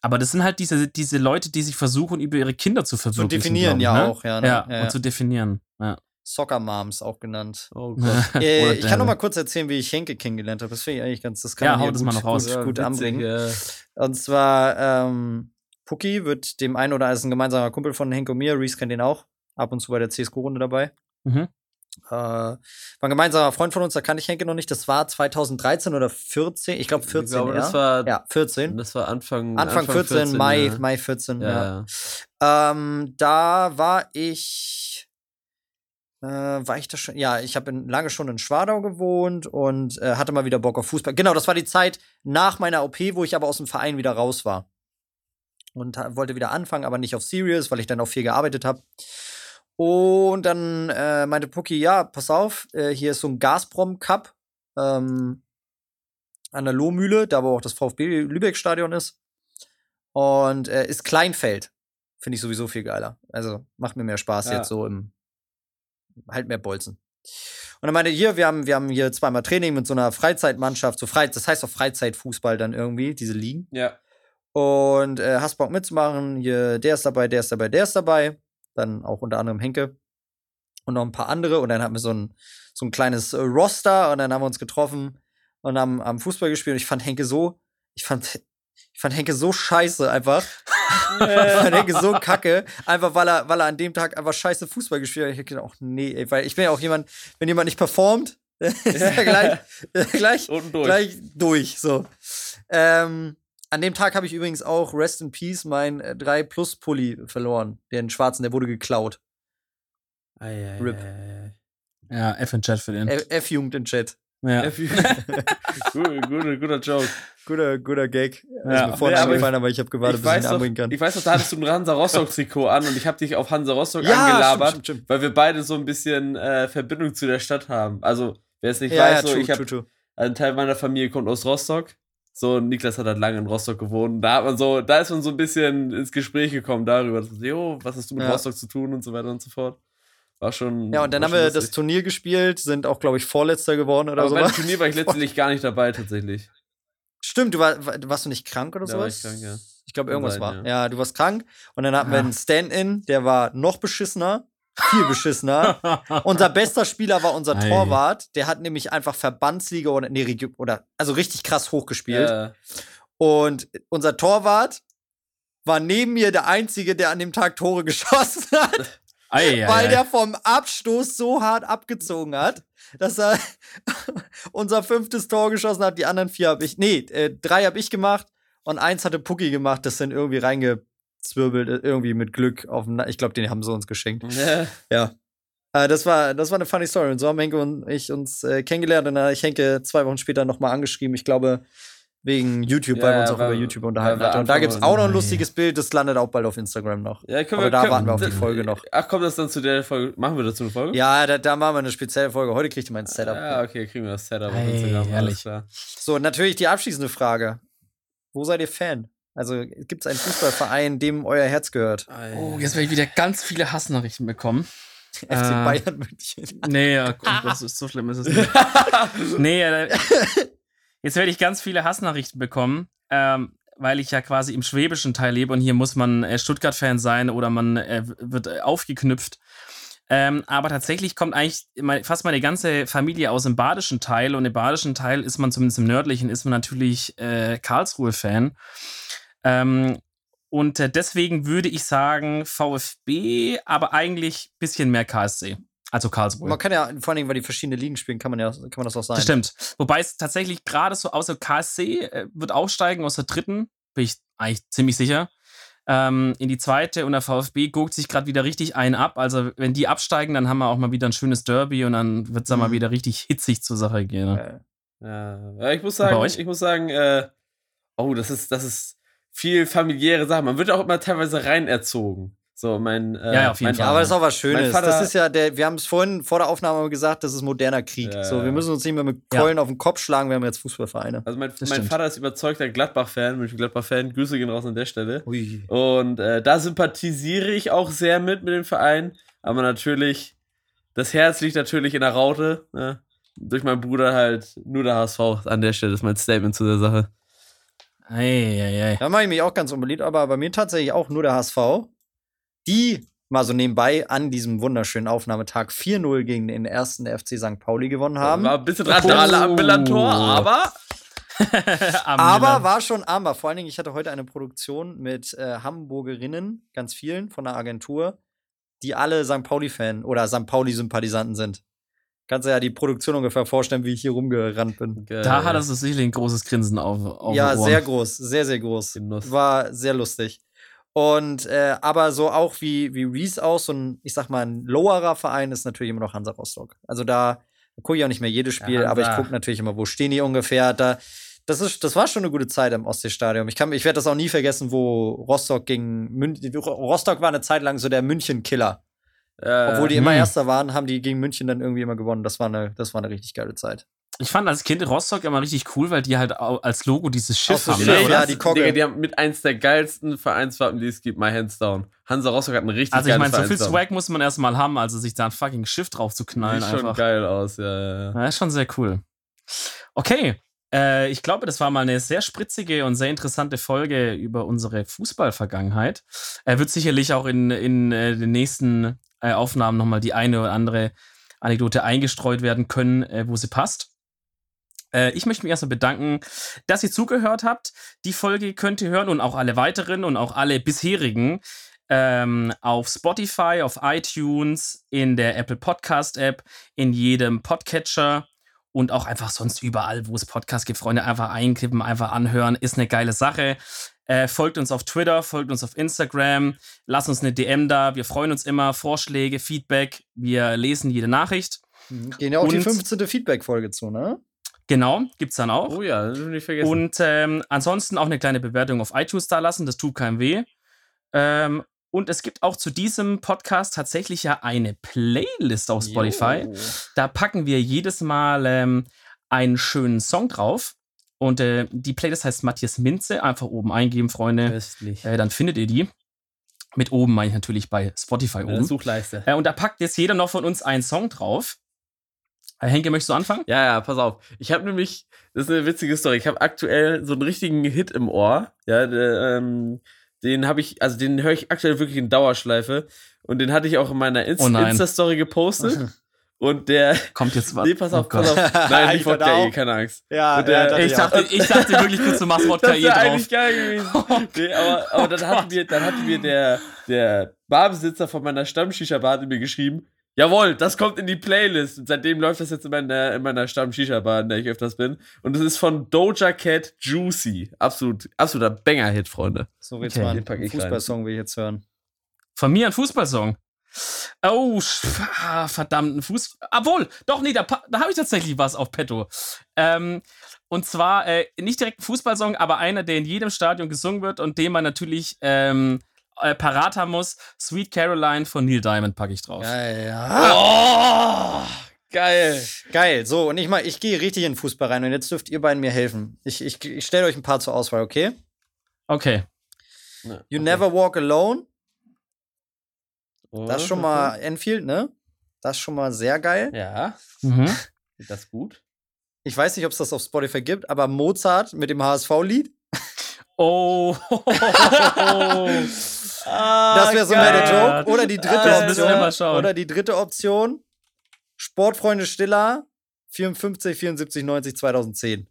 Aber das sind halt diese, diese Leute, die sich versuchen, über ihre Kinder zu Zu verwirklichen. definieren glaub ich, ja ne? auch, ja. Ne? Ja, ja, und zu definieren. Ja. Soccer Moms auch genannt. oh Gott. Äh, ich kann noch mal kurz erzählen, wie ich Henke kennengelernt habe. Das finde ich eigentlich ganz, das kann Ja, man hau hier das gut, mal noch raus. gut, gut anbringen. ja. Und zwar, ähm, Pucki wird dem einen oder ist ein gemeinsamer Kumpel von Henke und mir. Reese kennt den auch. Ab und zu bei der CSGO-Runde dabei. Mhm. Äh, war ein gemeinsamer Freund von uns, da kannte ich Henke noch nicht. Das war 2013 oder 14. Ich glaube 14. Ich glaube, ja. das war, ja, 14. das war Anfang, Anfang 14, Mai, ja. Mai 14. Ja. Ja. Ähm, da war ich. Äh, war ich da schon? Ja, ich habe lange schon in Schwadau gewohnt und äh, hatte mal wieder Bock auf Fußball. Genau, das war die Zeit nach meiner OP, wo ich aber aus dem Verein wieder raus war. Und wollte wieder anfangen, aber nicht auf Serious, weil ich dann auch viel gearbeitet habe. Und dann äh, meinte Pucki, ja, pass auf, äh, hier ist so ein Gazprom Cup ähm, an der Lohmühle, da wo auch das VfB Lübeck-Stadion ist. Und äh, ist Kleinfeld. Finde ich sowieso viel geiler. Also macht mir mehr Spaß Ja. jetzt so im halt mehr Bolzen. Und er meinte, hier, wir haben, wir haben hier zweimal Training mit so einer Freizeitmannschaft, so Frei das heißt auch Freizeitfußball dann irgendwie, diese Ligen. Ja. Und äh, hast Bock mitzumachen, hier, der ist dabei, der ist dabei, der ist dabei. Dann auch unter anderem Henke und noch ein paar andere. Und dann hatten wir so ein, so ein kleines äh, Roster und dann haben wir uns getroffen und haben, haben Fußball gespielt. Und ich fand Henke so, ich fand, ich fand Henke so scheiße einfach. ich fand Henke so kacke, einfach weil er, weil er an dem Tag einfach scheiße Fußball gespielt hat. Ich hab gedacht, ach nee, ey, weil ich bin ja auch jemand, wenn jemand nicht performt, ist ja gleich, gleich, durch. gleich durch. So. Ähm, an dem Tag habe ich übrigens auch Rest in Peace mein äh, 3 Plus Pulli verloren. Den schwarzen, der wurde geklaut. Ei, ei, Rip. ei, Ja, F in Chat für den. F- F-Jugend im Chat. Ja. ei. Gut, guter, guter Joke. Guter, guter Gag. Ja. Ja, mir vorhin Nee, aber eingefallen, aber ich habe gewartet, Ich bis ich weiß, ihn anbringen kann. ich weiß noch, da hattest du ein Hansa Rostock-Trikot an und ich habe dich auf Hansa Rostock angelabert, stimmt, stimmt, stimmt. weil wir beide so ein bisschen äh, Verbindung zu der Stadt haben. Also, wer es nicht Ja, ja, weiß, so, true, ich habe ein Teil meiner Familie kommt aus Rostock. So, Niklas hat halt lange in Rostock gewohnt. Da hat man so, da ist man so ein bisschen ins Gespräch gekommen darüber. dass Jo, was hast du mit Ja. Rostock zu tun und so weiter und so fort. War schon. Ja, und dann haben wir das. Turnier gespielt, sind auch, glaube ich, Vorletzter geworden oder Aber so. beim Turnier war ich letztendlich gar nicht dabei, tatsächlich. Stimmt, du war, war, warst du nicht krank oder Da war sowas? ich krank, ja. Ich glaube, irgendwas sein, war. ja. Ja. du warst krank. Und dann hatten wir Ja. einen Stand-in, der war noch beschissener. Viel beschissener. unser bester Spieler war unser Ei. Torwart. Der hat nämlich einfach Verbandsliga oder, nee, oder also richtig krass hochgespielt. Ja. Und unser Torwart war neben mir der Einzige, der an dem Tag Tore geschossen hat, Ei, ei, weil ei. der vom Abstoß so hart abgezogen hat, dass er unser fünftes Tor geschossen hat. Die anderen vier habe ich, nee, äh, drei habe ich gemacht und eins hatte Pucki gemacht, das sind irgendwie reingezwirbelt, äh, irgendwie mit Glück auf den, Na- ich glaube, den haben sie uns geschenkt. Ja. Ja. Äh, das, war, das war eine funny Story. Und so haben Henke und ich uns äh, kennengelernt. Und dann habe ich Henke zwei Wochen später nochmal angeschrieben. Ich glaube, wegen YouTube, weil Ja, wir uns auch weil- über YouTube unterhalten weil wir hatten. Und da gibt es auch noch ein Ei. lustiges Bild. Das landet auch bald auf Instagram noch. Ja, können Aber da können- warten wir auf die Folge noch. Ach, kommt das dann zu der Folge? Machen wir dazu eine Folge? Ja, da, da machen wir eine spezielle Folge. Heute kriegt ihr mein Setup. Ja, okay, kriegen wir das Setup auf Ei, Instagram. herrlich. Alles klar. So, natürlich die abschließende Frage. Wo seid ihr Fan? Also gibt es einen Fußballverein, dem euer Herz gehört? Oh, jetzt werde ich wieder ganz viele Hassnachrichten bekommen. FC Äh. Bayern München. Nee, ja, komm, das ist, so schlimm ist es nicht. nee, äh, jetzt werde ich ganz viele Hassnachrichten bekommen, ähm, weil ich ja quasi im schwäbischen Teil lebe und hier muss man äh, Stuttgart-Fan sein oder man äh, wird äh, aufgeknüpft. Ähm, aber tatsächlich kommt eigentlich mein, fast meine ganze Familie aus dem badischen Teil und im badischen Teil ist man zumindest im nördlichen, ist man natürlich äh, Karlsruhe-Fan. Ähm, und äh, deswegen würde ich sagen VfB, aber eigentlich ein bisschen mehr KSC. Also Karlsruhe. Man kann ja, vor allem, weil die verschiedene Ligen spielen, kann man ja kann man das auch sein. Das stimmt. Wobei es tatsächlich gerade so außer KSC äh, wird aufsteigen aus der dritten, bin ich eigentlich ziemlich sicher. Ähm, in die zweite und der VfB guckt sich gerade wieder richtig einen ab. Also, wenn die absteigen, dann haben wir auch mal wieder ein schönes Derby und dann wird es dann mal Mhm. wieder richtig hitzig zur Sache gehen. Ne? Ja, ja, ich muss sagen, ich muss sagen, äh, oh, das ist, das ist viel familiäre Sache. Man wird auch immer teilweise rein erzogen. So, mein, äh, Ja, ja, auf jeden mein, Fall. Ja, aber das ist auch was Schönes. Vater- das ist ja der, wir haben es vorhin vor der Aufnahme gesagt, das ist moderner Krieg. Ja, so, wir ja. müssen uns nicht mehr mit Ja. Keulen auf den Kopf schlagen, wir haben jetzt Fußballvereine. Also mein, Das mein stimmt. Vater ist überzeugter Gladbach-Fan, München-Gladbach-Fan. Grüße gehen raus an der Stelle. Ui. Und äh, da sympathisiere ich auch sehr mit mit dem Verein. Aber natürlich, das Herz liegt natürlich in der Raute. Ne? Durch meinen Bruder halt nur der HSV an der Stelle. Das ist mein Statement zu der Sache. Ei, ei, ei. Da mache ich mich auch ganz unbeliebt, aber bei mir tatsächlich auch nur der HSV. Die mal so nebenbei an diesem wunderschönen Aufnahmetag 4-0 gegen den ersten FC St. Pauli gewonnen haben. War ein bisschen Randale am Millantor, Oh. aber Aber war schon armbar. Vor allen Dingen, ich hatte heute eine Produktion mit äh, Hamburgerinnen, ganz vielen von der Agentur, die alle St. Pauli-Fan oder St. Pauli-Sympathisanten sind. Kannst du ja die Produktion ungefähr vorstellen, wie ich hier rumgerannt bin. da hat es sicherlich ein großes Grinsen auf, auf ja, sehr groß, sehr, sehr groß. Genuss. War sehr lustig. Und äh, aber so auch wie, wie Reese aus, so ein, ich sag mal, ein lowerer Verein ist natürlich immer noch Hansa Rostock. Also da gucke ich auch nicht mehr jedes Spiel, Hansa. aber ich gucke natürlich immer, wo stehen die ungefähr. Da, das, ist, das war schon eine gute Zeit im Ostseestadion. Ich, kann- ich werde das auch nie vergessen, wo Rostock gegen München. Rostock war eine Zeit lang so der München-Killer. Äh, Obwohl die immer hm. Erster waren, haben die gegen München dann irgendwie immer gewonnen. Das war eine, das war eine richtig geile Zeit. Ich fand als Kind Rostock immer richtig cool, weil die halt als Logo dieses Schiff so haben. Schiff, Ne? ja, die Kogge. Digga, die haben mit eins der geilsten Vereinswappen, die es gibt, My Hands Down. Hansa Rostock hat ein richtig Also ich meine, so viel. Swag muss man erstmal haben, also sich da ein fucking Schiff drauf zu knallen Sieht schon einfach. geil aus, ja, ja, ja. Ja, ist schon sehr cool. Okay, äh, ich glaube, das war mal eine sehr spritzige und sehr interessante Folge über unsere Fußballvergangenheit. Er wird sicherlich auch in, in äh, den nächsten äh, Aufnahmen nochmal die eine oder andere Anekdote eingestreut werden können, äh, wo sie passt. Äh, ich möchte mich erstmal bedanken, dass ihr zugehört habt. Die Folge könnt ihr hören und auch alle weiteren und auch alle bisherigen ähm, auf Spotify, auf iTunes, in der Apple Podcast App, in jedem Podcatcher und auch einfach sonst überall, wo es Podcasts gibt, Freunde, einfach einkippen, einfach anhören, ist eine geile Sache. Äh, folgt uns auf Twitter, folgt uns auf Instagram, lasst uns eine DM da. Wir freuen uns immer. Vorschläge, Feedback. Wir lesen jede Nachricht. Mhm. Gehen ja auch die Und- 15. Feedback-Folge zu, ne? Genau, gibt's dann auch. Oh ja, das nicht vergessen. Und ähm, ansonsten auch eine kleine Bewertung auf iTunes da lassen, das tut keinem weh. Ähm, und es gibt auch zu diesem Podcast tatsächlich ja eine Playlist auf Spotify. Jo. Da packen wir jedes Mal ähm, einen schönen Song drauf. Und äh, die Playlist heißt Matthias Minze. Einfach oben eingeben, Freunde. Äh, dann findet ihr die. Mit oben meine ich natürlich bei Spotify oben. Suchleiste. Äh, und da packt jetzt jeder noch von uns einen Song drauf. Äh, Henke, möchtest du anfangen? Ja, ja, pass auf. Ich habe nämlich, das ist eine witzige Story. Ich habe aktuell so einen richtigen Hit im Ohr. Ja, der, ähm, den habe ich, also den höre ich aktuell wirklich in Dauerschleife. Und den hatte ich auch in meiner Inst Oh. Insta-Story gepostet. Und der, Kommt jetzt was? nee, pass auf, Oh pass auf. Nein, nicht Ich Wodka E, keine Angst. Ja, Und der- dachte Ich dachte, ich dachte wirklich kurz, du machst Wodka Das E wäre drauf. eigentlich geil gewesen. Nee, aber, aber dann, hatte mir, dann hatte mir der, der Barbesitzer von meiner Stamm-Shisha-Bar mir geschrieben, jawohl, das kommt in die Playlist. Und seitdem läuft das jetzt in meiner, in meiner Stamm-Shisha-Bar, in der ich öfters bin. Und es ist von Doja Cat Juicy. Absolut, absoluter Banger-Hit, Freunde. So, jetzt Okay, mal einen. Fußballsong will ich jetzt hören. Von mir ein Fußballsong. Oh, ah, verdammt, ein Fuß. Obwohl, doch, nee, da, da habe ich tatsächlich was auf Petto. Ähm, und zwar äh, nicht direkt ein Fußballsong, aber einer, der in jedem Stadion gesungen wird und den man natürlich ähm, äh, parat haben muss. Sweet Caroline von Neil Diamond packe ich drauf. Geil, ja. Oh, geil. Geil, so, und ich mal, ich gehe richtig in den Fußball rein und jetzt dürft ihr beiden mir helfen. Ich, ich, ich stelle euch ein paar zur Auswahl, okay? Okay. You Never Walk Alone, Oh, das ist schon mal Enfield, ne? Das ist schon mal sehr geil. Ja, Mhm. ist das gut? Ich weiß nicht, ob es das auf Spotify gibt, aber Mozart mit dem HSV-Lied, Oh. das wäre so mehr der geil. Joke. Oder die dritte Ah, Option. Oder die dritte Option, Sportfreunde Stiller, 54, 74, 90, 2010.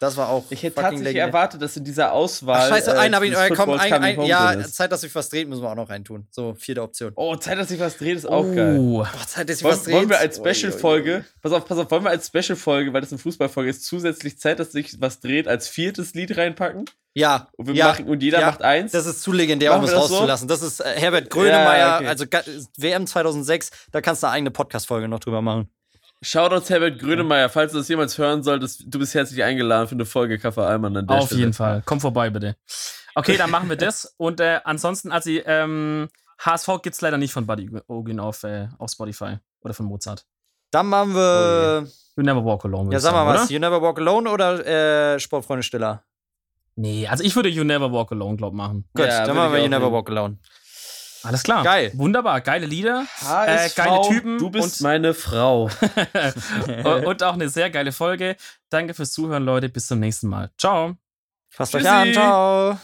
Das war auch Ich hätte tatsächlich legendär. erwartet, dass in dieser Auswahl. Ach, scheiße, einen habe ich, äh, komm, ein, ein, ja, ist. Zeit, dass sich was dreht, müssen wir auch noch reintun. So, vierte Option. Oh, Zeit, dass sich was dreht, ist auch geil. Oh. Zeit, dass sich Wollen, was dreht. wollen wir als. Special-Folge, pass auf, pass auf, wollen wir als Special-Folge, weil das eine Fußballfolge ist, zusätzlich Zeit, dass sich was dreht, als viertes Lied reinpacken? Ja, Und, wir ja, machen, und jeder ja, macht eins? Das ist zu legendär, um Machen es wir das so? rauszulassen. Das ist äh, Herbert Grönemeyer, Ja, okay. also ga- WM 2006, da kannst du eine eigene Podcast-Folge noch drüber machen. Shoutouts Herbert Grönemeyer, falls du das jemals hören solltest, du bist herzlich eingeladen für eine Folge Kaffee Allmann an der Auf Stelle. jeden Fall. Komm vorbei, bitte. Okay, dann machen wir das. Und äh, ansonsten, also ähm, HSV gibt es leider nicht von Buddy Ogin auf, äh, auf Spotify oder von Mozart. Dann machen wir, You Never Walk Alone. ja, sag mal sagen, was, Oder? You Never Walk Alone oder äh, Sportfreunde Stiller? Nee, also ich würde You Never Walk Alone, glaub machen. Gut, Ja, dann machen wir You Never nehmen. Walk Alone. Alles klar. Geil. Wunderbar, geile Lieder. HSV, Äh, geile Typen Du bist und- meine Frau. und auch eine sehr geile Folge. Danke fürs Zuhören, Leute. Bis zum nächsten Mal. Ciao. Fasst euch Tschüssi. an, ciao.